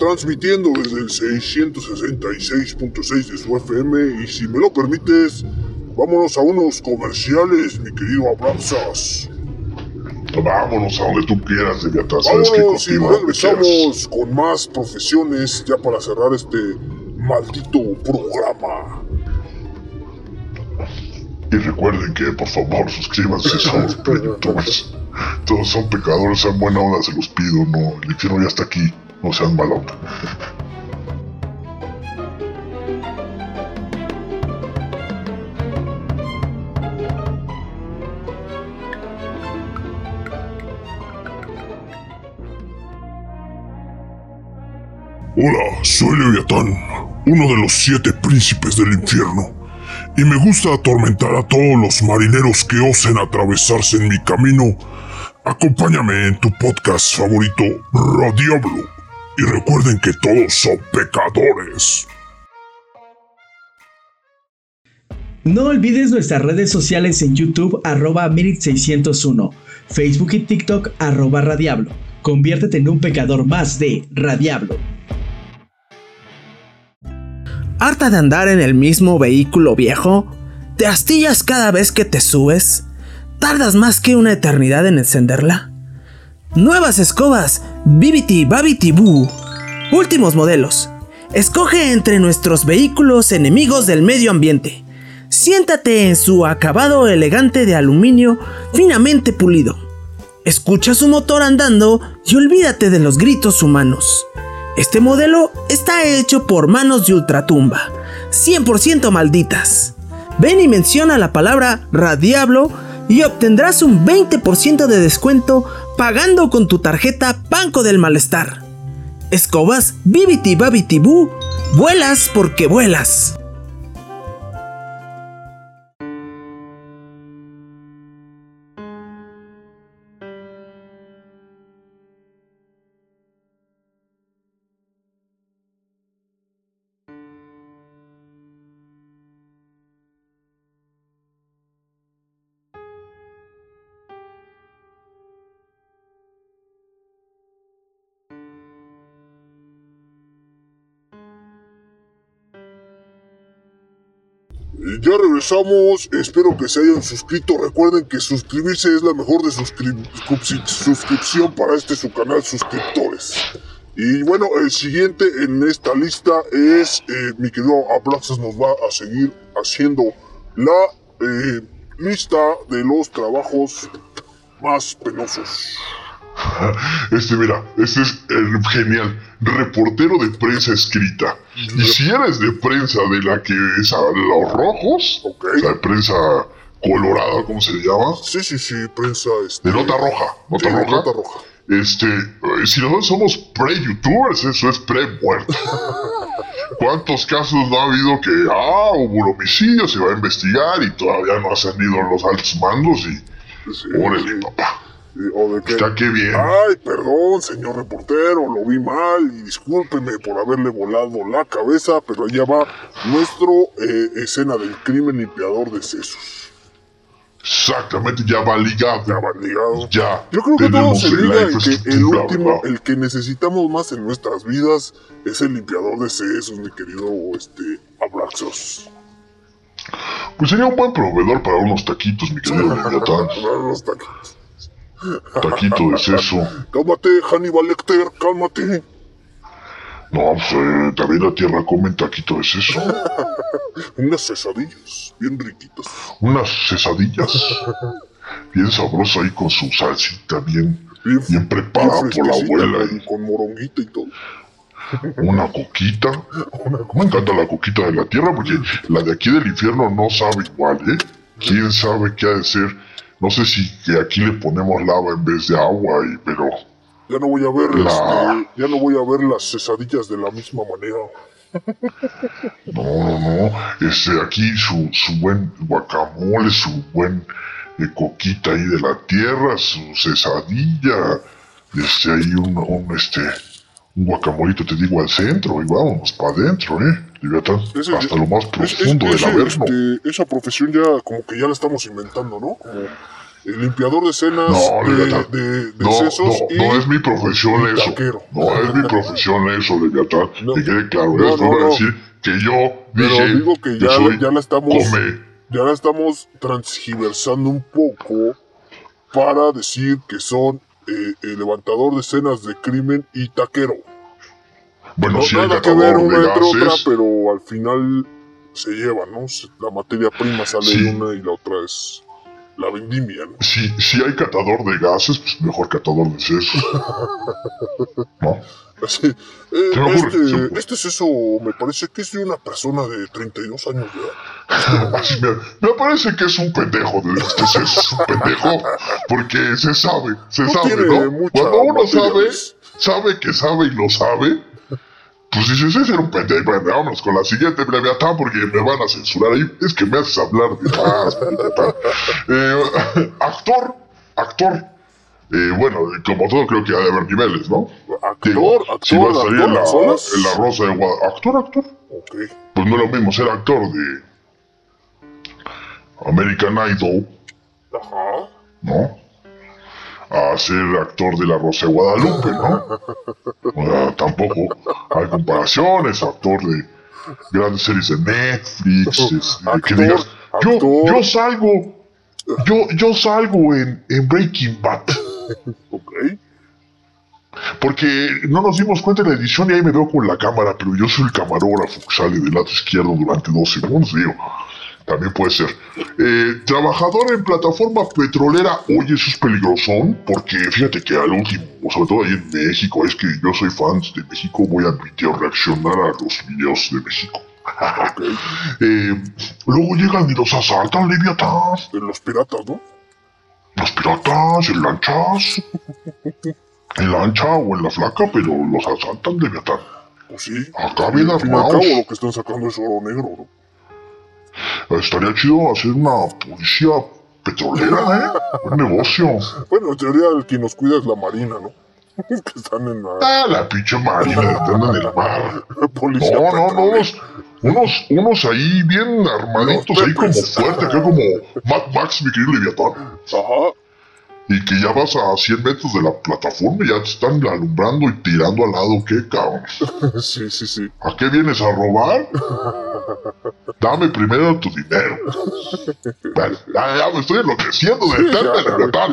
transmitiendo desde el 666.6 de su FM y si me lo permites, vámonos a unos comerciales, mi querido Abraxas. Vámonos a donde tú quieras, Leviatán. Vámonos y regresamos con más profesiones ya para cerrar este maldito programa. Y recuerden que, por favor, suscríbanse, somos pre-youtubers. Todos son pecadores, sean buena onda, se los pido, no, el infierno ya está aquí, no sean mala onda. Hola, soy Leviatán, uno de los siete príncipes del infierno, y me gusta atormentar a todos los marineros que osen atravesarse en mi camino. Acompáñame en tu podcast favorito, Radiablo, y recuerden que todos son pecadores. No olvides nuestras redes sociales en YouTube arroba Mirit601, Facebook y TikTok arroba Radiablo. Conviértete en un pecador más de Radiablo. ¿Harta de andar en el mismo vehículo viejo? ¿Te astillas cada vez que te subes? ¿Tardas más que una eternidad en encenderla? Nuevas escobas, Bibiti Babiti Boo. Últimos modelos. Escoge entre nuestros vehículos enemigos del medio ambiente. Siéntate en su acabado elegante de aluminio finamente pulido. Escucha su motor andando y olvídate de los gritos humanos. Este modelo está hecho por manos de ultratumba, 100% malditas. Ven y menciona la palabra Radiablo y obtendrás un 20% de descuento pagando con tu tarjeta Banco del Malestar. Escobas Bibiti Babiti Boo, vuelas porque vuelas. Regresamos, espero que se hayan suscrito. Recuerden que suscribirse es la mejor de suscripción para este su canal suscriptores. Y bueno, el siguiente en esta lista es eh, mi querido Abraxas nos va a seguir haciendo la eh, lista de los trabajos más penosos. Este, mira, este es el genial. Reportero de prensa escrita. Y si eres de prensa de la que es a los rojos, o sea, de prensa colorada, ¿cómo se le llama? Sí, sí, sí, prensa. Este... De nota roja. Nota roja. Nota roja. Este, eh, si nosotros somos pre-youtubers, eso es pre-muerto. ¿Cuántos casos no ha habido que, ah, hubo un homicidio, se va a investigar y todavía no han ido los altos mandos y... Sí, órale, papá. O de que, Está que bien. Ay, perdón, señor reportero, lo vi mal y discúlpeme por haberle volado la cabeza, pero allá va nuestro eh, escena del crimen limpiador de sesos. Exactamente, ya va ligado. Ya va ligado. Ya. Yo creo que todo tenemos se liga en que el último, ¿verdad? el que necesitamos más en nuestras vidas es el limpiador de sesos, mi querido este, Abraxos. Pues sería un buen proveedor para unos taquitos, mi querido Leviatán. Los taquitos. Taquito de seso. Cálmate, Hannibal Lecter, cálmate. No, pues eh, también la tierra comen taquito de seso. Unas cesadillas, bien riquitas. Unas cesadillas. Bien sabrosa ahí con su salsita, bien, Bien, bien preparada por la abuela. con, con moronguita y todo. Una coquita. Me encanta la coquita de la tierra porque la de aquí del infierno no sabe igual, ¿eh? ¿Quién sabe qué ha de ser? No sé si que aquí le ponemos lava en vez de agua, y, pero Ya no voy a ver, La- este, ya no voy a ver las cesadillas de la misma manera. no, no, no. Este, aquí su, su buen guacamole, su buen eh, coquita ahí de la tierra, su cesadilla, este, ahí un, un, este, un guacamolito, te digo, al centro, y vámonos para adentro, ¿eh? Leviatán, Ese- hasta lo más Es- es- profundo del averno. este, esa profesión ya como que ya la estamos inventando, ¿no? Como el limpiador de escenas No, de, de, de No, sesos no, y no es mi profesión eso. taquero. No es mi profesión eso, Leviatán. No. Que quede claro, No, esto no, voy a no. decir que yo Pero dije digo que ya, soy ya la estamos come. ya la estamos transgiversando un poco para decir que son eh, el levantador de escenas de crimen y taquero. Bueno, No, sí nada que ver una entre otra, pero al final se lleva, ¿no? La materia prima sale Sí. de una y la otra es la vendimia, ¿no? Si, si hay catador de gases, pues mejor catador de sesos. ¿No? Eh, ocurre, se me este, este es eso, me parece que es de una persona de 32 años de edad. Así me, me parece que es un pendejo de este seso, es un pendejo, porque se sabe, se No sabe, ¿no? Cuando uno sabe, sabe que sabe y lo sabe, pues dices, ese era un pendejo. Bueno, vámonos con la siguiente Leviatán porque me van a censurar ahí. Es que me haces hablar de más. Eh, actor, actor. Eh, bueno, como todo creo que ha de haber niveles, ¿no? Actor, Digo, actor, si va a salir en la, en la Rosa de Guadalupe. Actor, actor. Ok. Pues no es lo mismo ser actor de American Idol, Ajá. ¿no? A ser actor de La Rosa de Guadalupe, ¿no? O sea, tampoco hay comparaciones, actor de grandes series de Netflix, este, que Actor, digas, yo, actor. yo salgo, yo, yo salgo en, en Breaking Bad. Ok. Porque no nos dimos cuenta en la edición y ahí me veo con la cámara, pero yo soy el camarógrafo que sale del lado izquierdo durante dos segundos, digo. También puede ser. Eh, trabajador en plataforma petrolera, oye, eso es peligrosón, porque fíjate que al último, sobre todo ahí en México, es que yo soy fan de México, voy a admitir reaccionar a los videos de México. Eh, luego llegan y los asaltan, Leviatán. De los piratas, ¿no? Los piratas, en lanchas. En lancha o en la flaca, pero los asaltan, Leviatán. Pues sí. Acá bien y al cabo armados. lo que están sacando es oro negro, ¿no? Estaría chido hacer una policía petrolera, ¿eh? Un negocio. Bueno, en teoría el que nos cuida es la marina, ¿no? que están en la Ah, la pinche marina andan en el mar. policía. No, no, no, unos, unos, unos ahí bien armaditos, ahí como fuerte, acá como Mad Max, mi querido Leviatán. Ajá. Y que ya vas a 100 metros de la plataforma y ya te están alumbrando y tirando al lado, ¿qué cabrón? Sí, sí, sí. ¿A qué vienes a robar? Dame primero tu dinero. Ya, ya me estoy enloqueciendo de libertad.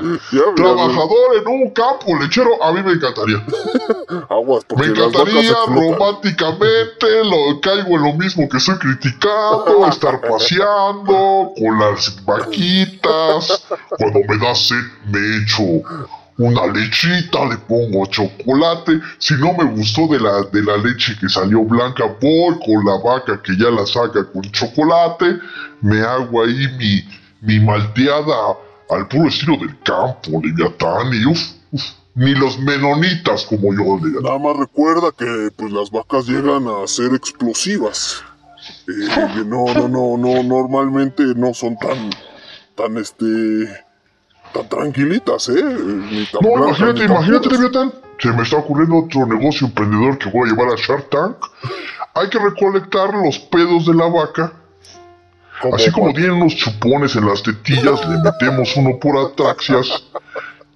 Trabajador en un campo lechero, a mí me encantaría. Aguas, Me encantaría románticamente, lo, caigo en lo mismo que estoy criticando, estar paseando con las vaquitas. Cuando me da sed, me echo una lechita, le pongo chocolate. Si no me gustó de la, de la leche que salió blanca, voy con la vaca que ya la saca con chocolate. Me hago ahí mi, mi malteada al puro estilo del campo, Leviatán. Y uff, uf, ni los menonitas como yo, Leviatán. Nada más recuerda que pues las vacas llegan a ser explosivas. Eh, no, no, no, no, normalmente no son tan, tan este, tan tranquilitas, ¿eh? Ni tan No, blancas, imagínate, ni tan imagínate. Leviatán. Se me está ocurriendo otro negocio emprendedor que voy a llevar a Shark Tank. Hay que recolectar los pedos de la vaca. Como Así como tienen unos chupones en las tetillas, le metemos uno por atraxias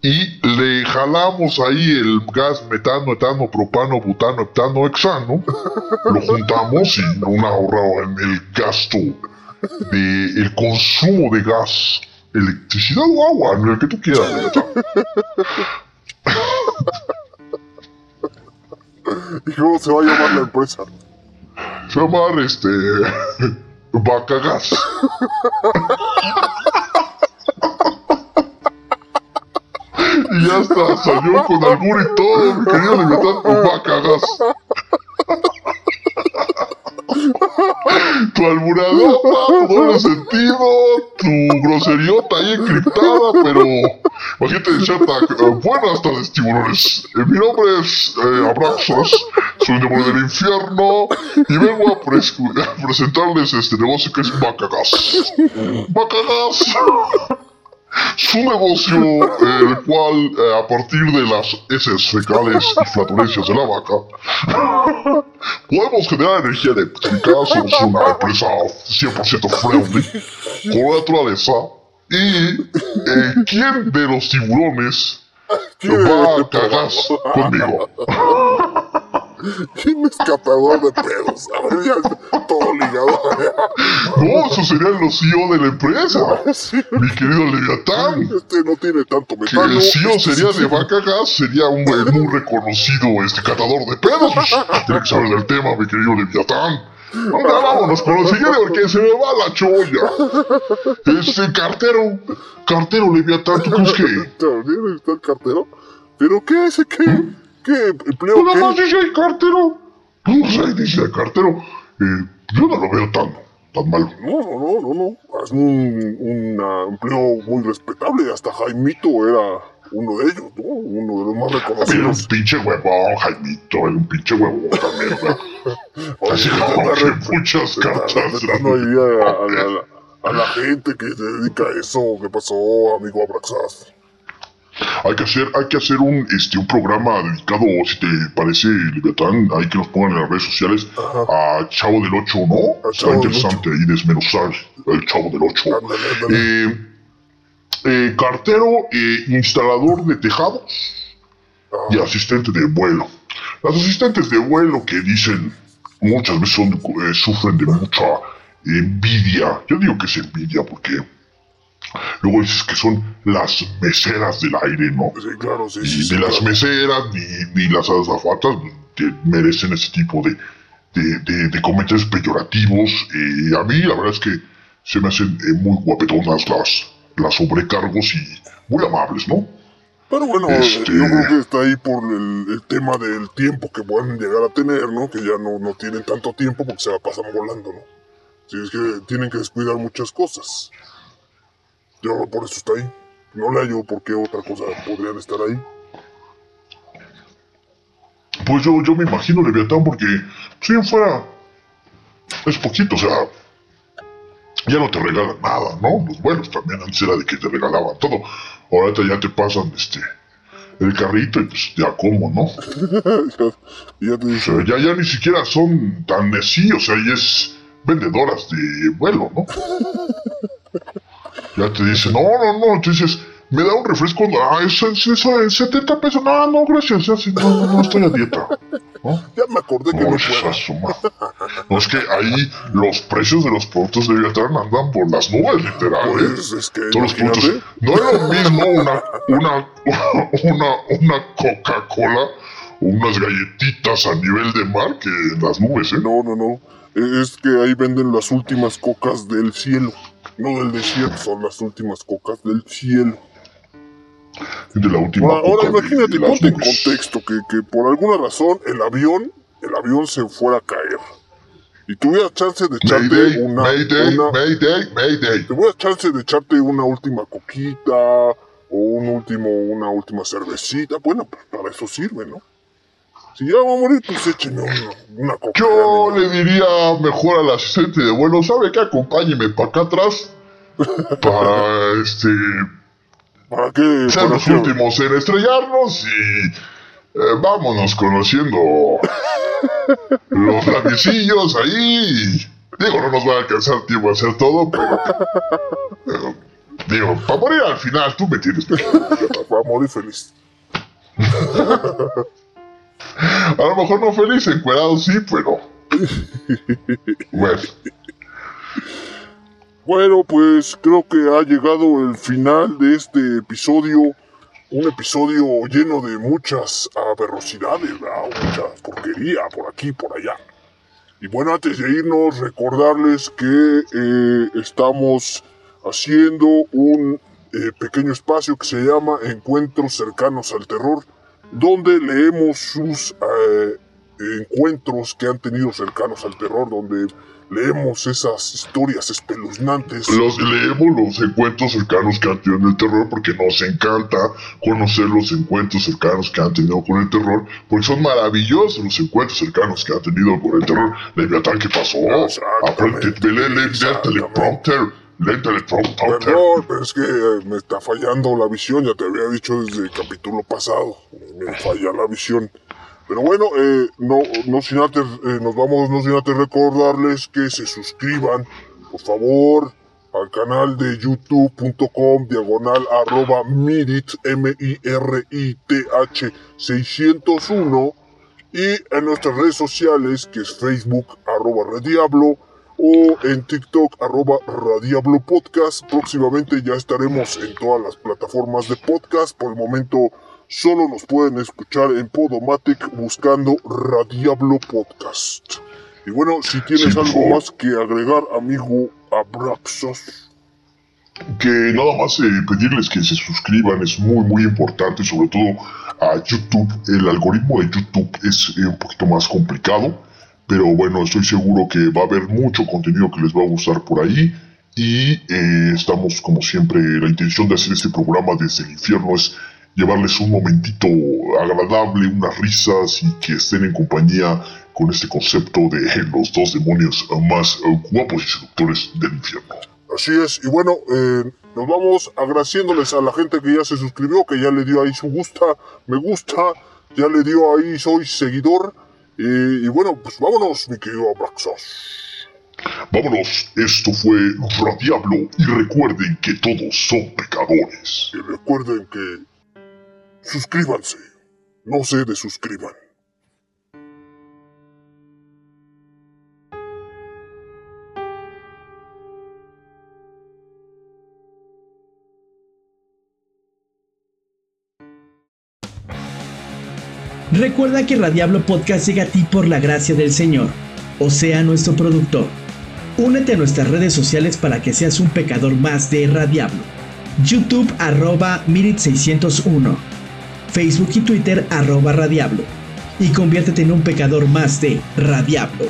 y le jalamos ahí el gas metano, etano, propano, butano, heptano, hexano. Lo juntamos y un ahorro en el gasto de el consumo de gas, electricidad o agua, el que tú quieras. ¿Y cómo se va a llamar la empresa? Se va a llamar este. Vaca gas. y ya está, salió con albur y todo, mi querido Leviatán, vaca tu alburadota, tu doble sentido, tu groseriota ahí encriptada, pero imagínate Tank, eh, buenas tardes tiburones, Eh, mi nombre es eh, Abraxos, soy un demonio del infierno y vengo a, a presentarles este negocio que es Bacagas. Bacagas. Es un negocio el cual eh, a partir de las heces fecales y flatulencias de la vaca podemos generar energía eléctrica, somos una empresa 100% friendly con la naturaleza y eh, ¿quién de los tiburones va a cagar conmigo? ¿Quién es catador de pedos? A ver, ya está todo ligado. No, eso serían los CEO de la empresa, Sí, mi querido Leviatán. este no tiene tanto Que metano. el CEO este sería de tiene- vaca gas, sería un muy reconocido este catador de pedos. Tiene que saber del tema, mi querido Leviatán. Ahora vámonos con lo siguiente porque se me va la cholla. Este cartero, cartero Leviatán, ¿tú crees que? ¿También está el cartero? ¿Pero qué ese qué? ¿Qué empleo Nada más qué? dice el cartero. No sé, dice el cartero. Eh, yo no lo veo tan, tan mal. No, no, no, no, no. Es un, un ah, empleo muy respetable. Hasta Jaimito era uno de ellos, ¿no? Uno de los más Era un reconocidos. pinche huevón, Jaimito, era un pinche huevón también. Así Oye, como está que muchas cartas. respetando ahí a, a la, a la gente que se dedica a eso. ¿Qué pasó, amigo Abraxas? Hay que hacer, hay que hacer un, este, un programa dedicado, si te parece, Leviatán, hay que nos pongan en las redes sociales a Chavo del 8, ¿no? A Está interesante ahí desmenuzar el Chavo del 8. Ándale, ándale. Eh, eh, cartero, eh, instalador de tejados y asistente de vuelo. Las asistentes de vuelo que dicen muchas veces son, sufren de mucha envidia. Yo digo que es envidia porque luego dices que son las meseras del aire, ¿no? Sí, claro, sí, Y sí. sí, ni las meseras ni, ni las azafatas que merecen ese tipo de, de, de- de comentarios peyorativos. Eh, a mí la verdad es que se me hacen eh, muy guapetonas las, las sobrecargos y muy amables, ¿no? Pero bueno, Este- yo creo que está ahí por el, el tema del tiempo que pueden llegar a tener, ¿no? Que ya no, no tienen tanto tiempo porque se la pasan volando, ¿no? Sí, es que tienen que descuidar muchas cosas. Yo por eso está ahí. No le hallo por qué otra cosa podrían estar ahí. Pues yo, yo me imagino Leviatán porque si bien fuera es poquito, o sea, ya no te regalan nada, ¿no? Los vuelos también antes era de que te regalaban todo. Ahorita ya te pasan este el carrito y pues ya como, ¿no? y ya te O dice, sea, ya, ya ni siquiera son tan así, o sea, ya es vendedoras de vuelo, ¿no? Ya te dicen, no, no, no, tú dices, me da un refresco, ah, eso, eso, eso es 70 pesos, no, no, gracias, ya, no, no, no, estoy a dieta, ¿no? ya me acordé que no, No, es que ahí los precios de los productos de Leviatán andan por las nubes, literal, ¿eh? Pues es que Todos los productos. No es lo mismo una, una, una, una Coca-Cola o unas galletitas a nivel de mar que en las nubes, ¿eh? No, no, no. Eh, Es que ahí venden las últimas cocas del cielo. No del desierto, son las últimas cocas del cielo. De la última Ahora, ahora de- imagínate, ponte en contexto que, que por alguna razón el avión, el avión se fuera a caer. Y tuvieras chance de echarte Mayday, una, Mayday, una- Mayday, Mayday. tuvieras chance de echarte una última coquita o un último, una última cervecita. Bueno, pues para eso sirve, ¿no? Si ya va a morir, pues écheme una, una. Yo le diría mejor al asistente de vuelo, ¿sabe qué? Acompáñeme para acá atrás. Para este ¿Para qué? ser ¿Para los qué? últimos en estrellarnos y eh, vámonos conociendo los labiecillos ahí. Digo, no nos va a alcanzar tiempo a hacer todo, pero. pero, digo, para morir al final, tú me tienes. Para morir feliz. A lo mejor no feliz, encuerado sí, pero. Bueno, Bueno, pues creo que ha llegado el final de este episodio. Un episodio lleno de muchas aberrosidades, ¿verdad? mucha porquería por aquí, por allá. Y bueno, antes de irnos, recordarles que eh, estamos haciendo un eh, pequeño espacio que se llama Encuentros cercanos al terror, donde leemos sus eh, encuentros que han tenido cercanos al terror, donde leemos esas historias espeluznantes. los, leemos los encuentros cercanos que han tenido en el terror porque nos encanta conocer los encuentros cercanos que han tenido con el terror, porque son maravillosos los encuentros cercanos que han tenido con el terror. Leviatán, ¿qué pasó? Aprende, teleprompter, lee el teleprompter. Perdón, pero es que eh, me está fallando la visión, ya te había dicho desde el capítulo pasado, me falla la visión. Pero bueno, eh, no, no sin antes, eh, nos vamos, no sin antes recordarles que se suscriban, por favor, al canal de youtube.com diagonal arroba mirit, M-I-R-I-T-H 601 y en nuestras redes sociales que es Facebook arroba Rediablo o en TikTok arroba Radiablo Podcast. Próximamente ya estaremos en todas las plataformas de podcast. Por el momento solo nos pueden escuchar en Podomatic buscando Radiablo Podcast. Y bueno, si tienes Sí, algo más que agregar, amigo Abraxos. que nada más eh, pedirles que se suscriban es muy muy importante, sobre todo a YouTube. El algoritmo de YouTube es eh, un poquito más complicado, pero bueno, estoy seguro que va a haber mucho contenido que les va a gustar por ahí. Y eh, estamos, como siempre, la intención de hacer este programa desde el infierno es llevarles un momentito agradable, unas risas y que estén en compañía con este concepto de los dos demonios más guapos y seductores del infierno. Así es, y bueno, eh, nos vamos agradeciéndoles a la gente que ya se suscribió, que ya le dio ahí su gusta, me gusta, ya le dio ahí soy seguidor. Y, y bueno, pues vámonos, mi querido Abraxas. Vámonos, esto fue Radiablo y recuerden que todos son pecadores. Y recuerden que suscríbanse, no se desuscriban. Recuerda que Radiablo Podcast llega a ti por la gracia del Señor, o sea, nuestro productor. Únete a nuestras redes sociales para que seas un pecador más de Radiablo. YouTube arroba Mirit601. Facebook y Twitter arroba Radiablo. Y conviértete en un pecador más de Radiablo.